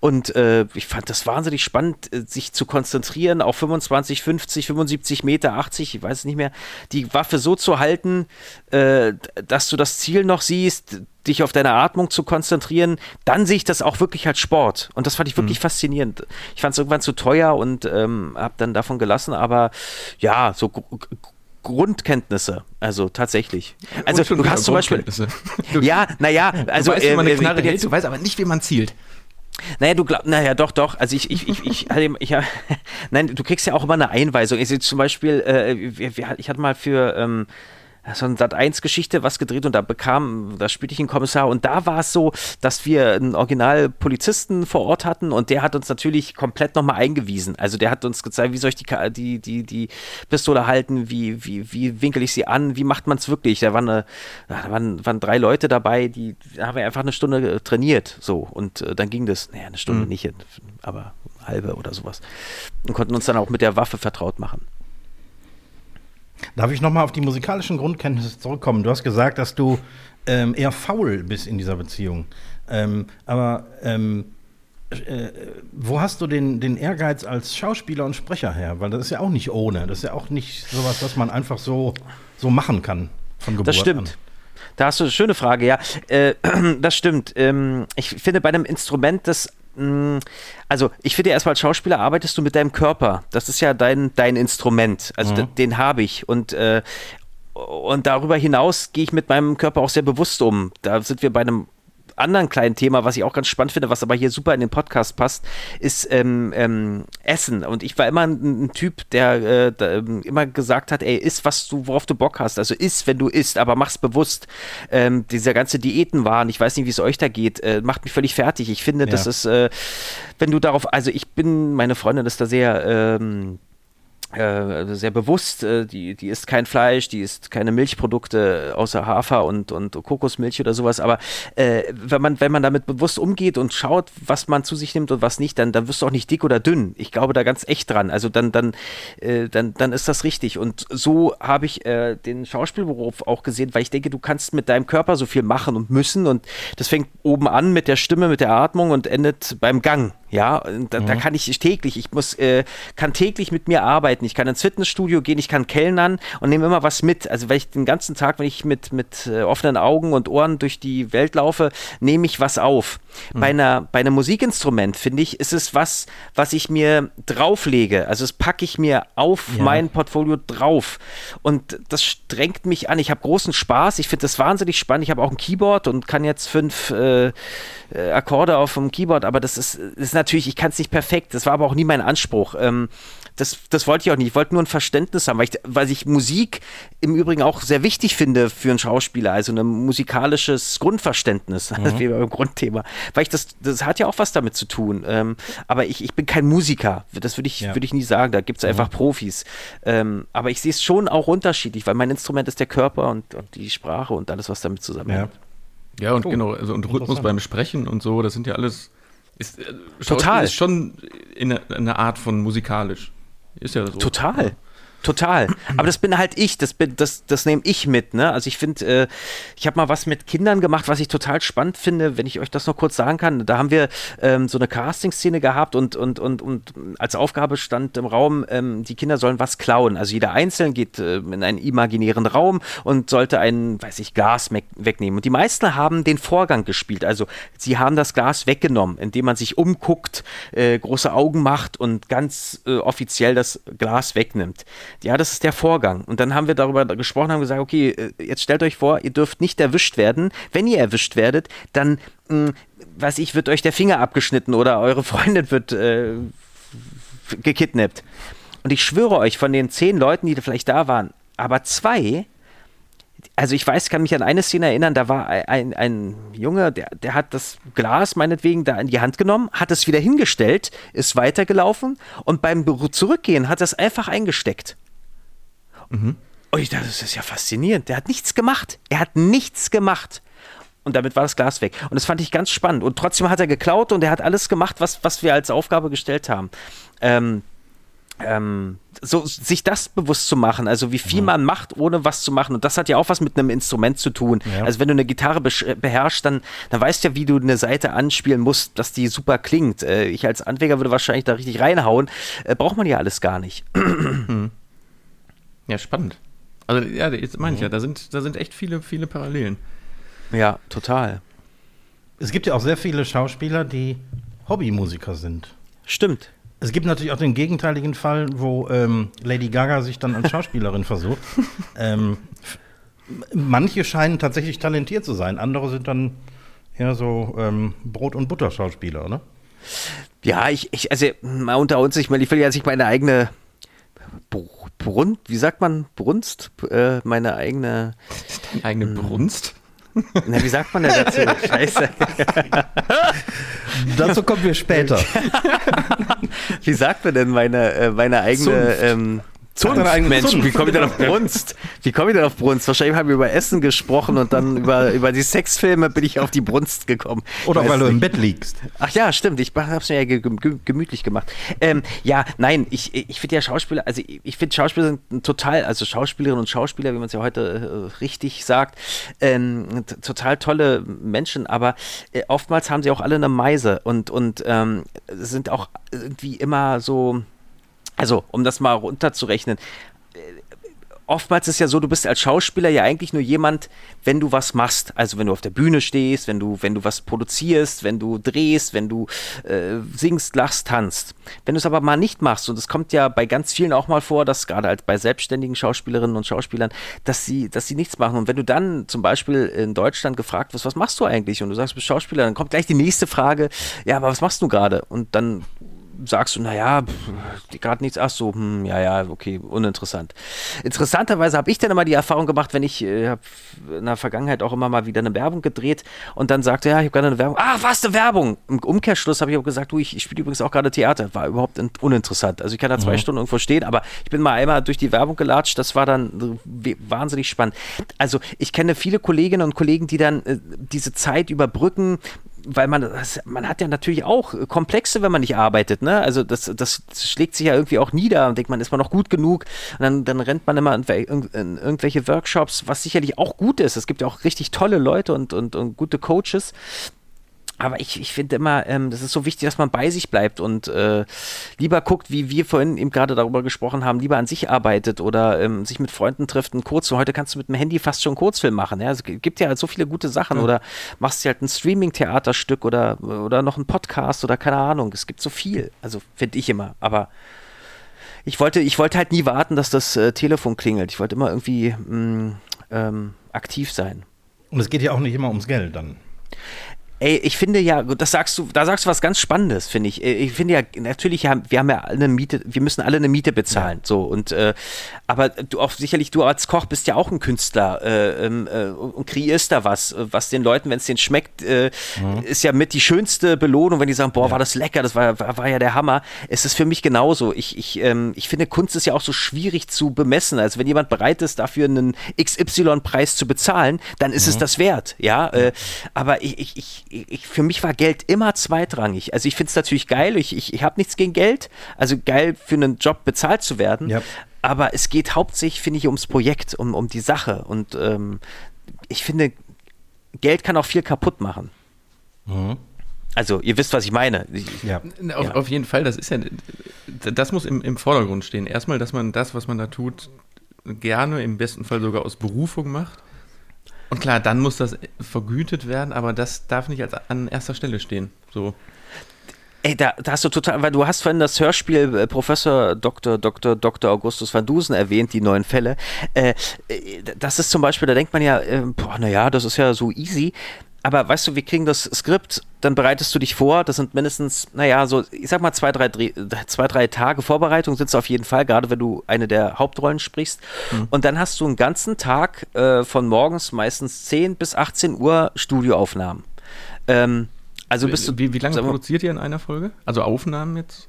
Und äh, ich fand das wahnsinnig spannend, äh, sich zu konzentrieren auf 25, 50, 75 Meter, 80, ich weiß es nicht mehr, die Waffe so zu halten, äh, dass du das Ziel noch siehst, dich auf deine Atmung zu konzentrieren, dann sehe ich das auch wirklich als Sport. Und das fand ich wirklich mhm. faszinierend. Ich fand es irgendwann zu teuer und ähm, habe dann davon gelassen, aber ja, so Grundkenntnisse, also tatsächlich. Also du hast zum Beispiel. ja, naja, also. Du weißt, wie man eine äh, Knarre hält, du weißt aber nicht, wie man zielt. Naja, du glaubst, naja, doch, doch. Also ich, ich, ich, ich, ich, ich nein, du kriegst ja auch immer eine Einweisung. Ich, zum Beispiel, äh, ich hatte mal für, ähm, so eine Sat1-Geschichte was gedreht und da bekam, da spielte ich einen Kommissar und da war es so, dass wir einen Original-Polizisten vor Ort hatten und der hat uns natürlich komplett nochmal eingewiesen. Also der hat uns gezeigt, wie soll ich die, die, die, die Pistole halten, wie, wie, wie winkel ich sie an, wie macht man es wirklich. Da waren, eine, da waren, waren drei Leute dabei, die haben wir einfach eine Stunde trainiert so und äh, dann ging das, naja, eine Stunde mhm. nicht, aber halbe oder sowas und konnten uns dann auch mit der Waffe vertraut machen. Darf ich nochmal auf die musikalischen Grundkenntnisse zurückkommen? Du hast gesagt, dass du ähm, eher faul bist in dieser Beziehung. Ähm, aber ähm, äh, wo hast du den, den Ehrgeiz als Schauspieler und Sprecher her? Weil das ist ja auch nicht ohne. Das ist ja auch nicht sowas, was man einfach so, so machen kann von Geburt Das stimmt. An. Da hast du eine schöne Frage, ja. Äh, das stimmt. Ähm, ich finde bei einem Instrument, das also ich finde erstmal als Schauspieler arbeitest du mit deinem Körper. Das ist ja dein, dein Instrument. Also mhm. den habe ich. Und, äh, und darüber hinaus gehe ich mit meinem Körper auch sehr bewusst um. Da sind wir bei einem anderen kleinen Thema, was ich auch ganz spannend finde, was aber hier super in den Podcast passt, ist ähm, ähm, Essen. Und ich war immer ein, ein Typ, der äh, da, ähm, immer gesagt hat, ey, iss, was du, worauf du Bock hast. Also iss, wenn du isst, aber mach's bewusst. Ähm, dieser ganze Diätenwahn, ich weiß nicht, wie es euch da geht, äh, macht mich völlig fertig. Ich finde, ja. das ist, äh, wenn du darauf, also ich bin, meine Freundin ist da sehr ähm, äh, sehr bewusst, äh, die, die isst kein Fleisch, die isst keine Milchprodukte außer Hafer und, und Kokosmilch oder sowas, aber äh, wenn, man, wenn man damit bewusst umgeht und schaut, was man zu sich nimmt und was nicht, dann, dann wirst du auch nicht dick oder dünn. Ich glaube da ganz echt dran. Also dann, dann, äh, dann, dann ist das richtig. Und so habe ich äh, den Schauspielberuf auch gesehen, weil ich denke, du kannst mit deinem Körper so viel machen und müssen und das fängt oben an mit der Stimme, mit der Atmung und endet beim Gang. Ja, da, mhm. da kann ich täglich, ich muss, äh, kann täglich mit mir arbeiten. Ich kann ins Fitnessstudio gehen, ich kann kellnern und nehme immer was mit. Also weil ich den ganzen Tag, wenn ich mit, mit äh, offenen Augen und Ohren durch die Welt laufe, nehme ich was auf. Mhm. Bei, einer, bei einem Musikinstrument, finde ich, ist es was, was ich mir drauflege. Also das packe ich mir auf ja. mein Portfolio drauf. Und das strengt mich an. Ich habe großen Spaß. Ich finde das wahnsinnig spannend. Ich habe auch ein Keyboard und kann jetzt fünf äh, äh Akkorde auf dem Keyboard, aber das ist, ist natürlich, ich kann es nicht perfekt, das war aber auch nie mein Anspruch. Ähm, das, das wollte ich auch nicht. Ich wollte nur ein Verständnis haben, weil ich, weil ich Musik im Übrigen auch sehr wichtig finde für einen Schauspieler, also ein musikalisches Grundverständnis, mhm. wie beim Grundthema. Weil ich das, das hat ja auch was damit zu tun. Ähm, aber ich, ich bin kein Musiker, das würde ich, ja. würd ich nie sagen. Da gibt es einfach mhm. Profis. Ähm, aber ich sehe es schon auch unterschiedlich, weil mein Instrument ist der Körper und, und die Sprache und alles, was damit zusammenhängt. Ja. ja, und oh. genau, also und Rhythmus beim Sprechen und so, das sind ja alles. Ist, äh, Total. ist schon in einer Art von musikalisch. Ist ja so. Total. Total. Aber das bin halt ich, das, das, das nehme ich mit. Ne? Also ich finde, äh, ich habe mal was mit Kindern gemacht, was ich total spannend finde, wenn ich euch das noch kurz sagen kann. Da haben wir ähm, so eine Casting-Szene gehabt und, und, und, und als Aufgabe stand im Raum, ähm, die Kinder sollen was klauen. Also jeder Einzelne geht äh, in einen imaginären Raum und sollte ein, weiß ich, Glas wegnehmen. Und die meisten haben den Vorgang gespielt. Also sie haben das Glas weggenommen, indem man sich umguckt, äh, große Augen macht und ganz äh, offiziell das Glas wegnimmt. Ja, das ist der Vorgang. Und dann haben wir darüber gesprochen, haben gesagt, okay, äh, jetzt stellt euch vor, ihr dürft nicht erwischt werden. Wenn ihr erwischt werdet, dann, mh, hm, weiß ich, wird euch der Finger abgeschnitten oder eure Freundin wird äh, gekidnappt. Und ich schwöre euch, von den zehn Leuten, die vielleicht da waren, aber zwei, also ich weiß, kann mich an eine Szene erinnern, da war ein, ein Junge, der, der hat das Glas meinetwegen da in die Hand genommen, hat es wieder hingestellt, ist weitergelaufen und beim Zurückgehen hat er es einfach eingesteckt. Mhm. Und ich dachte, das ist ja faszinierend. Der hat nichts gemacht. Er hat nichts gemacht. Und damit war das Glas weg. Und das fand ich ganz spannend. Und trotzdem hat er geklaut und er hat alles gemacht, was, was wir als Aufgabe gestellt haben. Ähm, ähm, so sich das bewusst zu machen, also wie viel mhm. man macht, ohne was zu machen. Und das hat ja auch was mit einem Instrument zu tun. Ja. Also wenn du eine Gitarre beherrschst, dann, dann weißt du ja, wie du eine Seite anspielen musst, dass die super klingt. Äh, ich als Anfänger würde wahrscheinlich da richtig reinhauen. Äh, braucht man ja alles gar nicht. Mhm. Ja, spannend. Also, ja, jetzt meine ich ja, da sind, da sind echt viele, viele Parallelen. Ja, total. Es gibt ja auch sehr viele Schauspieler, die Hobbymusiker sind. Stimmt. Es gibt natürlich auch den gegenteiligen Fall, wo ähm, Lady Gaga sich dann als Schauspielerin versucht. Ähm, manche scheinen tatsächlich talentiert zu sein, andere sind dann ja so ähm, Brot- und Butter-Schauspieler, oder? Ja, ich, ich, also mal unter uns, ich meine, ich will ja nicht meine eigene Brunst, wie sagt man, Brunst, äh, meine eigene. Deine eigene hm. Brunst? Na, wie sagt man denn dazu? Scheiße. dazu kommen wir später. wie sagt man denn meine, äh, meine eigene. Ähm, Zunft, Mensch, wie komme ich denn auf Brunst? Wie komme ich denn auf Brunst? Wahrscheinlich haben wir über Essen gesprochen und dann über, über die Sexfilme bin ich auf die Brunst gekommen. Oder weil du im Bett liegst. Ach ja, stimmt. Ich habe es mir ja gemütlich gemacht. Ähm, ja, nein, ich, ich finde ja Schauspieler, also ich, ich finde Schauspieler sind total, also Schauspielerinnen und Schauspieler, wie man es ja heute äh, richtig sagt, ähm, total tolle Menschen, aber äh, oftmals haben sie auch alle eine Meise und, und ähm, sind auch irgendwie immer so also, um das mal runterzurechnen, oftmals ist ja so, du bist als Schauspieler ja eigentlich nur jemand, wenn du was machst. Also wenn du auf der Bühne stehst, wenn du, wenn du was produzierst, wenn du drehst, wenn du äh, singst, lachst, tanzt. Wenn du es aber mal nicht machst, und es kommt ja bei ganz vielen auch mal vor, dass gerade halt bei selbstständigen Schauspielerinnen und Schauspielern, dass sie, dass sie nichts machen. Und wenn du dann zum Beispiel in Deutschland gefragt wirst, was machst du eigentlich? Und du sagst, du bist Schauspieler, dann kommt gleich die nächste Frage, ja, aber was machst du gerade? Und dann sagst du, naja, gerade nichts, ach so, hm, ja, ja, okay, uninteressant. Interessanterweise habe ich dann immer die Erfahrung gemacht, wenn ich äh, in der Vergangenheit auch immer mal wieder eine Werbung gedreht und dann sagte, ja, ich habe gerade eine Werbung. Ah, was, eine Werbung? Im Umkehrschluss habe ich auch gesagt, du, ich, ich spiele übrigens auch gerade Theater. War überhaupt uninteressant. Also ich kann da zwei mhm. Stunden irgendwo stehen, aber ich bin mal einmal durch die Werbung gelatscht, das war dann wahnsinnig spannend. Also ich kenne viele Kolleginnen und Kollegen, die dann äh, diese Zeit überbrücken, weil man, man hat ja natürlich auch Komplexe, wenn man nicht arbeitet, ne? Also das, das schlägt sich ja irgendwie auch nieder und denkt man, ist man noch gut genug? Und dann, dann rennt man immer in, in, irgendwelche Workshops, was sicherlich auch gut ist. Es gibt ja auch richtig tolle Leute und, und, und gute Coaches. Aber ich, ich finde immer, ähm, das ist so wichtig, dass man bei sich bleibt und äh, lieber guckt, wie wir vorhin eben gerade darüber gesprochen haben, lieber an sich arbeitet oder ähm, sich mit Freunden trifft. Einen Kurzfilm. Heute kannst du mit dem Handy fast schon einen Kurzfilm machen. Ja? Es gibt ja halt so viele gute Sachen. Ja. Oder machst dir halt ein Streaming-Theaterstück oder, oder noch einen Podcast oder keine Ahnung. Es gibt so viel. Also finde ich immer. Aber ich wollte, ich wollte halt nie warten, dass das äh, Telefon klingelt. Ich wollte immer irgendwie mh, mm, ähm, aktiv sein. Und es geht ja auch nicht immer ums Geld dann. Ey, ich finde ja, das sagst du, da sagst du was ganz Spannendes, finde ich. Äh, ich finde ja, natürlich wir haben ja eine Miete, wir müssen alle eine Miete bezahlen, ja. so und äh, aber du auch sicherlich, du als Koch bist ja auch ein Künstler äh, ähm, äh, und kreierst da was, was den Leuten, wenn es denen schmeckt, äh, mhm. ist ja mit die schönste Belohnung, wenn die sagen, boah, ja. war das lecker, das war, war, war, ja der Hammer. Es ist für mich genauso. Ich, ich, ähm, ich finde, Kunst ist ja auch so schwierig zu bemessen. Also wenn jemand bereit ist, dafür einen XY-Preis zu bezahlen, dann ist mhm. es das wert, ja. Äh, aber ich, ich, ich ich, für mich war Geld immer zweitrangig. Also ich finde es natürlich geil, ich, ich, ich habe nichts gegen Geld, also geil für einen Job bezahlt zu werden. Ja. Aber es geht hauptsächlich, finde ich, ums Projekt, um, um die Sache. Und ähm, ich finde, Geld kann auch viel kaputt machen. Mhm. Also, ihr wisst, was ich meine. Ja. Auf, ja. auf, jeden Fall, das ist ja, das muss im, im Vordergrund stehen. Erstmal, dass man das, was man da tut, gerne, im besten Fall sogar aus Berufung macht. Und klar, dann muss das vergütet werden, aber das darf nicht als, an erster Stelle stehen. So. Ey, da, da, hast du total, weil du hast vorhin das Hörspiel äh, Professor Dr. Dr. Dr. Augustus van Dusen erwähnt, die neuen Fälle. Äh, äh das ist zum Beispiel, da denkt man ja, äh, boah, naja, das ist ja so easy aber weißt du, wir kriegen das Skript, dann bereitest du dich vor. Das sind mindestens, naja, so, ich sag mal, zwei, drei, zwei, drei Tage Vorbereitung sind es auf jeden Fall, gerade wenn du eine der Hauptrollen sprichst. Mhm. Und dann hast du einen ganzen Tag äh, von morgens meistens 10 bis 18 Uhr Studioaufnahmen. Ähm, also bist du. Wie, wie lange produziert ihr in einer Folge? Also Aufnahmen jetzt?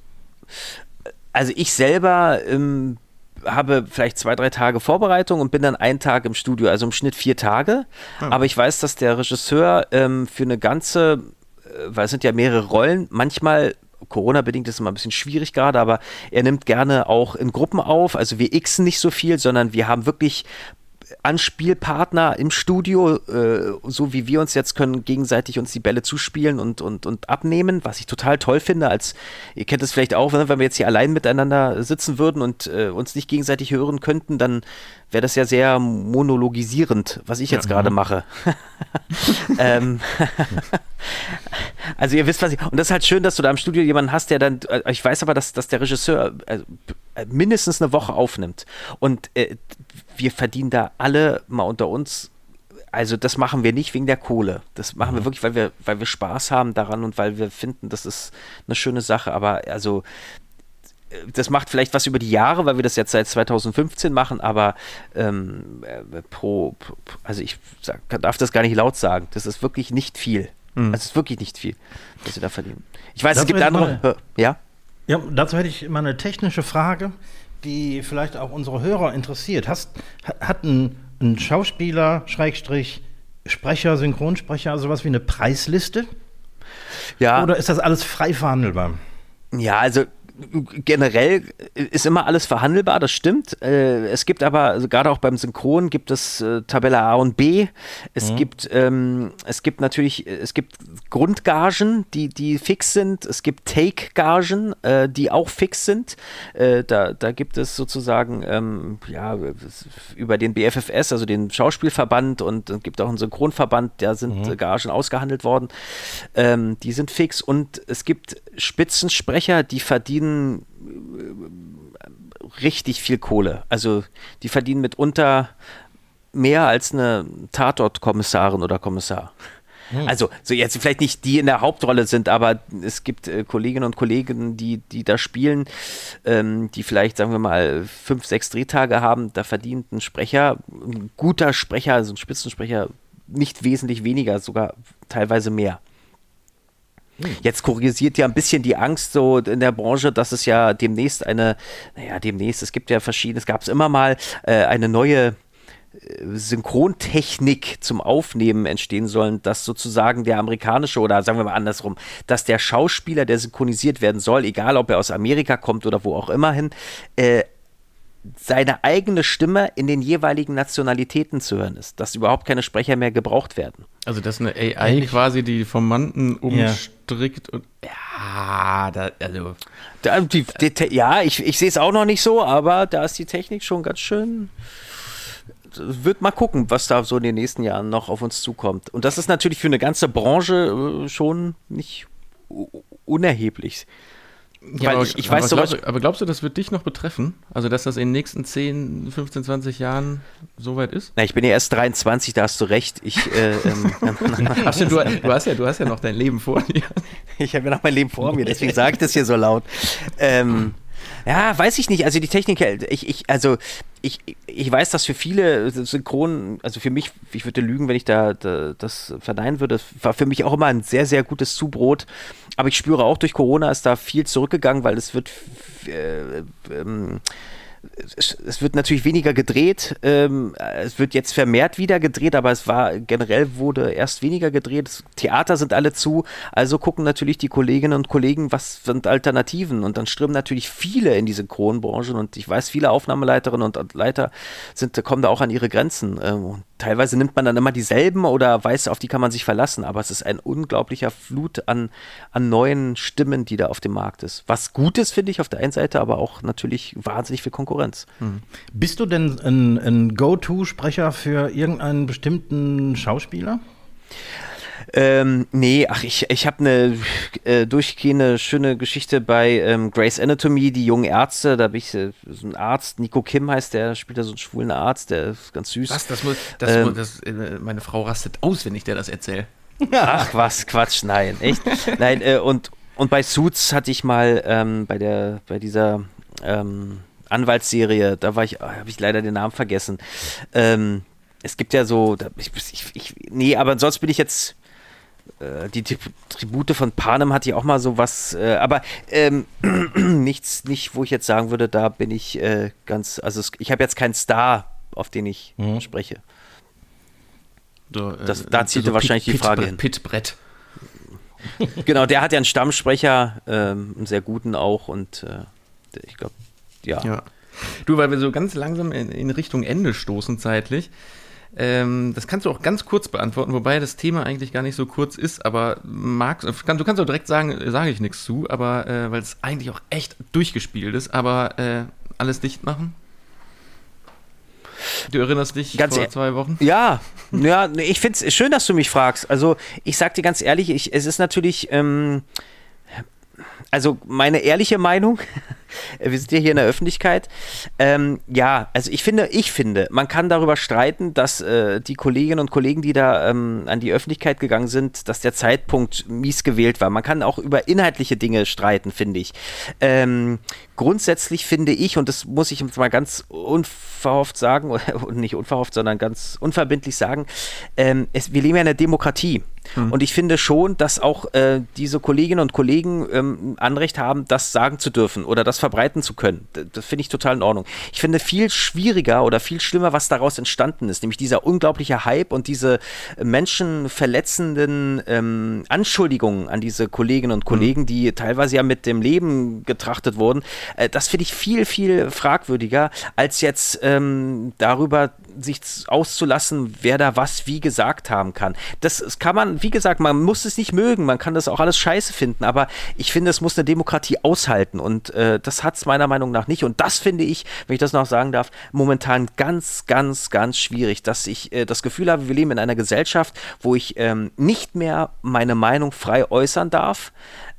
Also ich selber ähm, habe vielleicht zwei, drei Tage Vorbereitung und bin dann einen Tag im Studio, also im Schnitt vier Tage. Hm. Aber ich weiß, dass der Regisseur ähm, für eine ganze, äh, weil es sind ja mehrere Rollen, manchmal Corona-bedingt ist es immer ein bisschen schwierig gerade, aber er nimmt gerne auch in Gruppen auf. Also wir xen nicht so viel, sondern wir haben wirklich Anspielpartner im Studio, äh, so wie wir uns jetzt können, gegenseitig uns die Bälle zuspielen und, und, und abnehmen, was ich total toll finde. Als ihr kennt es vielleicht auch, wenn wir jetzt hier allein miteinander sitzen würden und äh, uns nicht gegenseitig hören könnten, dann wäre das ja sehr monologisierend, was ich jetzt ja, gerade mache. ähm, also ihr wisst, was ich. Und das ist halt schön, dass du da im Studio jemanden hast, der dann. Äh, ich weiß aber, dass, dass der Regisseur äh, mindestens eine Woche aufnimmt. Und äh, wir verdienen da alle mal unter uns. Also das machen wir nicht wegen der Kohle. Das machen mhm. wir wirklich, weil wir, weil wir Spaß haben daran und weil wir finden, das ist eine schöne Sache. Aber also das macht vielleicht was über die Jahre, weil wir das jetzt seit 2015 machen, aber ähm, äh, pro, pro, also ich sag, darf das gar nicht laut sagen. Das ist wirklich nicht viel. Mhm. Das ist wirklich nicht viel, was wir da verdienen. Ich weiß, das es gibt andere. Mal, ja? Ja, dazu hätte ich mal eine technische Frage die vielleicht auch unsere Hörer interessiert. Hast, hat ein, ein Schauspieler, Schrägstrich, Sprecher, Synchronsprecher, also sowas wie eine Preisliste? Ja. Oder ist das alles frei verhandelbar? Ja, also generell ist immer alles verhandelbar, das stimmt. Äh, es gibt aber, also gerade auch beim Synchron gibt es äh, Tabelle A und B. Es mhm. gibt, ähm, es gibt natürlich, es gibt Grundgagen, die, die fix sind. Es gibt Take-Gagen, äh, die auch fix sind. Äh, da, da gibt es sozusagen, ähm, ja, über den BFFS, also den Schauspielverband und es gibt auch einen Synchronverband, da sind mhm. Gagen ausgehandelt worden. Ähm, die sind fix und es gibt Spitzensprecher, die verdienen verdienen äh, richtig viel Kohle. Also die verdienen mitunter mehr als eine Tatort-Kommissarin oder Kommissar. Hm. Also, so jetzt vielleicht nicht die in der Hauptrolle sind, aber es gibt äh, Kolleginnen und Kollegen, die, die da spielen, ähm, die vielleicht, sagen wir mal, fünf, sechs Drehtage haben. Da verdient ein Sprecher, ein guter Sprecher, also ein Spitzensprecher, nicht wesentlich weniger, sogar teilweise mehr. Jetzt korrisiert ja ein bisschen die Angst so in der Branche, dass es ja demnächst eine, naja, demnächst, es gibt ja verschiedene, es gab es immer mal äh, eine neue äh, Synchrontechnik zum Aufnehmen entstehen sollen, dass sozusagen der amerikanische oder sagen wir mal andersrum, dass der Schauspieler, der synchronisiert werden soll, egal ob er aus Amerika kommt oder wo auch immer hin, äh, seine eigene Stimme in den jeweiligen Nationalitäten zu hören ist, dass überhaupt keine Sprecher mehr gebraucht werden. Also dass eine AI Eigentlich? quasi die Formanten umstrickt ja. und ja, da, also da, die, die, ja, ich, ich sehe es auch noch nicht so, aber da ist die Technik schon ganz schön wird mal gucken, was da so in den nächsten Jahren noch auf uns zukommt. Und das ist natürlich für eine ganze Branche äh, schon nicht unerheblich. Ja, aber, ich, ich aber, weiß glaubst, aber glaubst du, das wird dich noch betreffen? Also, dass das in den nächsten 10, 15, 20 Jahren soweit ist? Na, ich bin ja erst 23, da hast du recht. Ich, äh, ähm, Ach, du, du, hast ja, du hast ja noch dein Leben vor dir. Ich habe ja noch mein Leben vor mir, deswegen sage ich das hier so laut. Ähm, ja, weiß ich nicht. Also die Technik, ich, ich, also ich, ich weiß, dass für viele Synchron, also für mich, ich würde lügen, wenn ich da, da das verneinen würde, das war für mich auch immer ein sehr, sehr gutes Zubrot. Aber ich spüre auch durch Corona ist da viel zurückgegangen, weil es wird äh, ähm, es, wird natürlich weniger gedreht. Ähm, es wird jetzt vermehrt wieder gedreht, aber es war generell wurde erst weniger gedreht. Theater sind alle zu, also gucken natürlich die Kolleginnen und Kollegen, was sind Alternativen. Und dann strömen natürlich viele in diese Kronbranchen und ich weiß, viele Aufnahmeleiterinnen und Leiter sind, kommen da auch an ihre Grenzen. Ähm, teilweise nimmt man dann immer dieselben oder weiß, auf die kann man sich verlassen, aber es ist ein unglaublicher Flut an, an neuen Stimmen, die da auf dem Markt ist. Was gut ist, finde ich, auf der einen Seite, aber auch natürlich wahnsinnig viel Konkurrenz. Hm. Bist du denn ein, ein Go-To-Sprecher für irgendeinen bestimmten Schauspieler? Ähm, nee, ach, ich, ich habe eine äh, durchgehende schöne Geschichte bei ähm, Grace Anatomy, die jungen Ärzte. Da habe ich äh, so einen Arzt, Nico Kim heißt der, spielt da so einen schwulen Arzt, der ist ganz süß. Was? Das muss, das, ähm, das, äh, meine Frau rastet aus, wenn ich dir das erzähle. Ach was, Quatsch, nein, echt. nein, äh, und, und bei Suits hatte ich mal ähm, bei der, bei dieser ähm, Anwaltsserie, da war ich, oh, habe ich leider den Namen vergessen. Ähm, es gibt ja so, da, ich, ich, ich, nee, aber sonst bin ich jetzt die Tribute von Panem hat ja auch mal so was, äh, aber ähm, nichts, nicht, wo ich jetzt sagen würde, da bin ich äh, ganz, also es, ich habe jetzt keinen Star, auf den ich mhm. spreche. So, äh, das, da zielte so wahrscheinlich Pit, die Frage hin. Pitbrett. genau, der hat ja einen Stammsprecher, ähm, einen sehr guten auch und äh, ich glaube, ja. ja. Du, weil wir so ganz langsam in, in Richtung Ende stoßen zeitlich. Ähm, das kannst du auch ganz kurz beantworten, wobei das Thema eigentlich gar nicht so kurz ist, aber magst, kann, du kannst auch direkt sagen, sage ich nichts zu, aber äh, weil es eigentlich auch echt durchgespielt ist, aber äh, alles dicht machen? Du erinnerst dich ganz vor zwei Wochen? Ja, ja, ich finde es schön, dass du mich fragst. Also ich sag dir ganz ehrlich, ich, es ist natürlich, ähm, also meine ehrliche Meinung, wir sind ja hier in der Öffentlichkeit. Ähm, ja, also ich finde, ich finde, man kann darüber streiten, dass äh, die Kolleginnen und Kollegen, die da ähm, an die Öffentlichkeit gegangen sind, dass der Zeitpunkt mies gewählt war. Man kann auch über inhaltliche Dinge streiten, finde ich. Ähm, grundsätzlich finde ich, und das muss ich jetzt mal ganz unverhofft sagen, und nicht unverhofft, sondern ganz unverbindlich sagen, ähm, es, wir leben ja in einer Demokratie. Mhm. Und ich finde schon, dass auch äh, diese Kolleginnen und Kollegen ähm, Anrecht haben, das sagen zu dürfen oder das verbreiten zu können. Das finde ich total in Ordnung. Ich finde viel schwieriger oder viel schlimmer, was daraus entstanden ist, nämlich dieser unglaubliche Hype und diese menschenverletzenden ähm, Anschuldigungen an diese Kolleginnen und Kollegen, mhm. die teilweise ja mit dem Leben getrachtet wurden. Äh, das finde ich viel, viel fragwürdiger, als jetzt ähm, darüber sich auszulassen, wer da was wie gesagt haben kann. Das, das kann man, wie gesagt, man muss es nicht mögen, man kann das auch alles scheiße finden, aber ich finde, es muss eine Demokratie aushalten und äh, das das hat es meiner Meinung nach nicht. Und das finde ich, wenn ich das noch sagen darf, momentan ganz, ganz, ganz schwierig, dass ich äh, das Gefühl habe, wir leben in einer Gesellschaft, wo ich ähm, nicht mehr meine Meinung frei äußern darf,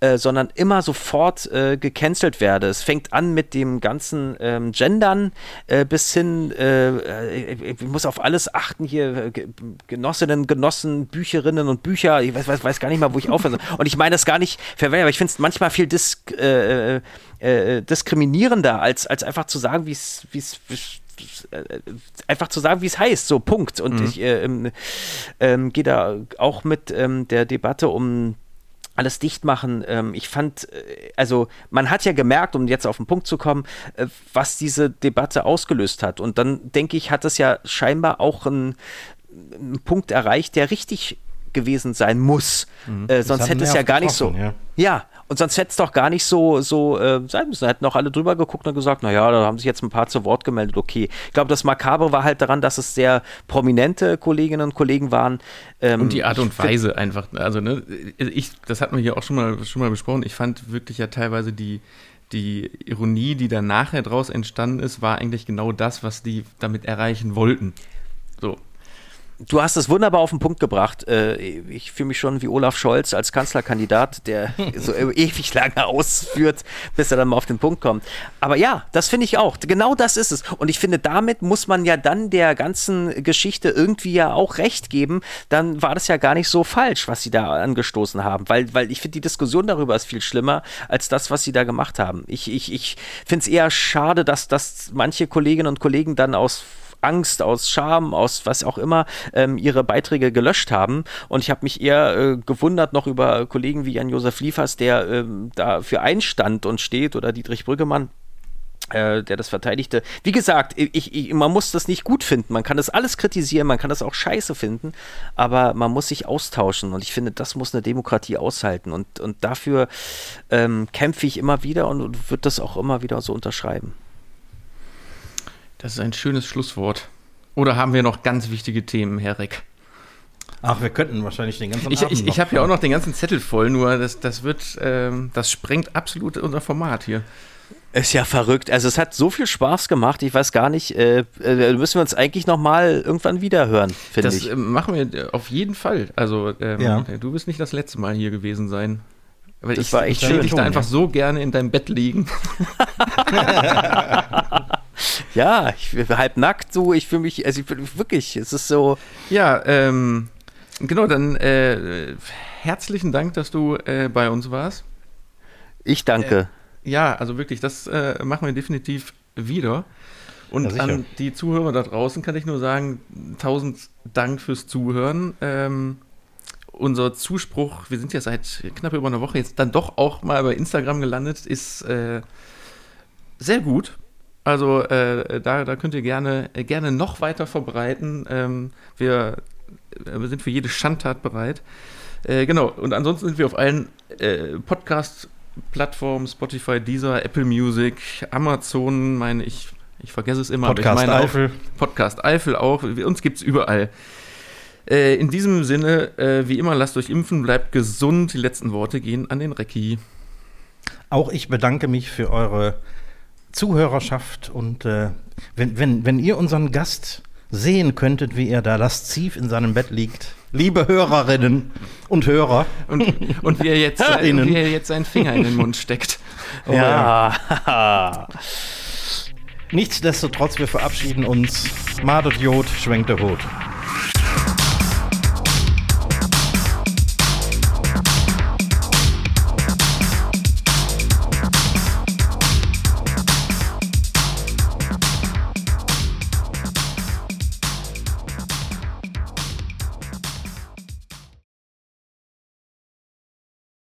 äh, sondern immer sofort äh, gecancelt werde. Es fängt an mit dem ganzen ähm, Gendern äh, bis hin, äh, äh, ich muss auf alles achten hier, Genossinnen, Genossen, Bücherinnen und Bücher, ich weiß, weiß, weiß gar nicht mal, wo ich aufhöre. Und ich meine das gar nicht verwenden, aber ich finde es manchmal viel dis, diskriminierender, als, als einfach zu sagen, wie es einfach zu sagen, wie es heißt, so Punkt. Und mhm. ich ähm, ähm, gehe da auch mit ähm, der Debatte um alles dicht machen. Ähm, ich fand, äh, also man hat ja gemerkt, um jetzt auf den Punkt zu kommen, äh, was diese Debatte ausgelöst hat. Und dann denke ich, hat das ja scheinbar auch einen, einen Punkt erreicht, der richtig gewesen sein muss. Mhm. Äh, sonst hätte es ja gar nicht so. Ja. ja. Und sonst hätte es doch gar nicht so, so äh, sein müssen. Da hätten auch alle drüber geguckt und gesagt, naja, da haben sich jetzt ein paar zu Wort gemeldet, okay. Ich glaube, das Makabre war halt daran, dass es sehr prominente Kolleginnen und Kollegen waren. Ähm, und die Art und Weise einfach. Also, ne, ich, das hatten wir hier auch schon mal, schon mal besprochen. Ich fand wirklich ja teilweise die, die Ironie, die dann nachher draus entstanden ist, war eigentlich genau das, was die damit erreichen wollten. So. Du hast es wunderbar auf den Punkt gebracht. Äh, ich fühle mich schon wie Olaf Scholz als Kanzlerkandidat, der so ewig lange ausführt, bis er dann mal auf den Punkt kommt. Aber ja, das finde ich auch. Genau das ist es. Und ich finde, damit muss man ja dann der ganzen Geschichte irgendwie ja auch recht geben. Dann war das ja gar nicht so falsch, was sie da angestoßen haben. Weil, weil ich finde, die Diskussion darüber ist viel schlimmer als das, was sie da gemacht haben. Ich, ich, ich finde es eher schade, dass, dass manche Kolleginnen und Kollegen dann aus Angst, aus Scham, aus was auch immer, ähm, ihre Beiträge gelöscht haben. Und ich habe mich eher äh, gewundert noch über Kollegen wie Jan-Josef Liefers, der ähm, dafür einstand und steht, oder Dietrich Brüggemann, äh, der das verteidigte. Wie gesagt, ich, ich, man muss das nicht gut finden. Man kann das alles kritisieren, man kann das auch scheiße finden, aber man muss sich austauschen. Und ich finde, das muss eine Demokratie aushalten. Und, und dafür ähm, kämpfe ich immer wieder und, und würde das auch immer wieder so unterschreiben. Das ist ein schönes Schlusswort. Oder haben wir noch ganz wichtige Themen, Herr Reck? Ach, wir könnten wahrscheinlich den ganzen Ich, ich, ich habe ja auch noch den ganzen Zettel voll, nur das, das wird, ähm, das sprengt absolut unser Format hier. Ist ja verrückt. Also es hat so viel Spaß gemacht. Ich weiß gar nicht, äh, äh, müssen wir uns eigentlich noch mal irgendwann wieder hören, finde ich. Das äh, machen wir auf jeden Fall. Also ähm, ja. du wirst nicht das letzte Mal hier gewesen sein. Weil das ich, war echt ich schön. dich da einfach so gerne in deinem Bett liegen. ja, ich bin halb nackt so, ich fühle mich, also ich bin wirklich, es ist so. Ja, ähm, genau, dann äh, herzlichen Dank, dass du äh, bei uns warst. Ich danke. Äh, ja, also wirklich, das äh, machen wir definitiv wieder. Und ja, an die Zuhörer da draußen kann ich nur sagen, tausend Dank fürs Zuhören. Ähm, unser Zuspruch, wir sind ja seit knapp über einer Woche jetzt dann doch auch mal bei Instagram gelandet, ist äh, sehr gut. Also äh, da, da könnt ihr gerne, äh, gerne noch weiter verbreiten. Ähm, wir, äh, wir sind für jede Schandtat bereit. Äh, genau, und ansonsten sind wir auf allen äh, Podcast-Plattformen, Spotify, Deezer, Apple Music, Amazon, meine ich, ich vergesse es immer, Podcast aber ich meine Eifel. Auch, Podcast Eifel auch. Uns gibt es überall. Äh, in diesem Sinne, wie immer, lasst euch impfen, bleibt gesund. Die letzten Worte gehen an den Recki. Auch ich bedanke mich für eure Zuhörerschaft und äh, wenn, wenn, wenn ihr unseren Gast sehen könntet, wie er da lasziv in seinem Bett liegt, liebe Hörerinnen und Hörer. Und, und wie, er jetzt, wie er jetzt seinen Finger in den Mund steckt. Oh, ja. ja. Nichtsdestotrotz, wir verabschieden uns. Madot Jod schwenkt der Rot.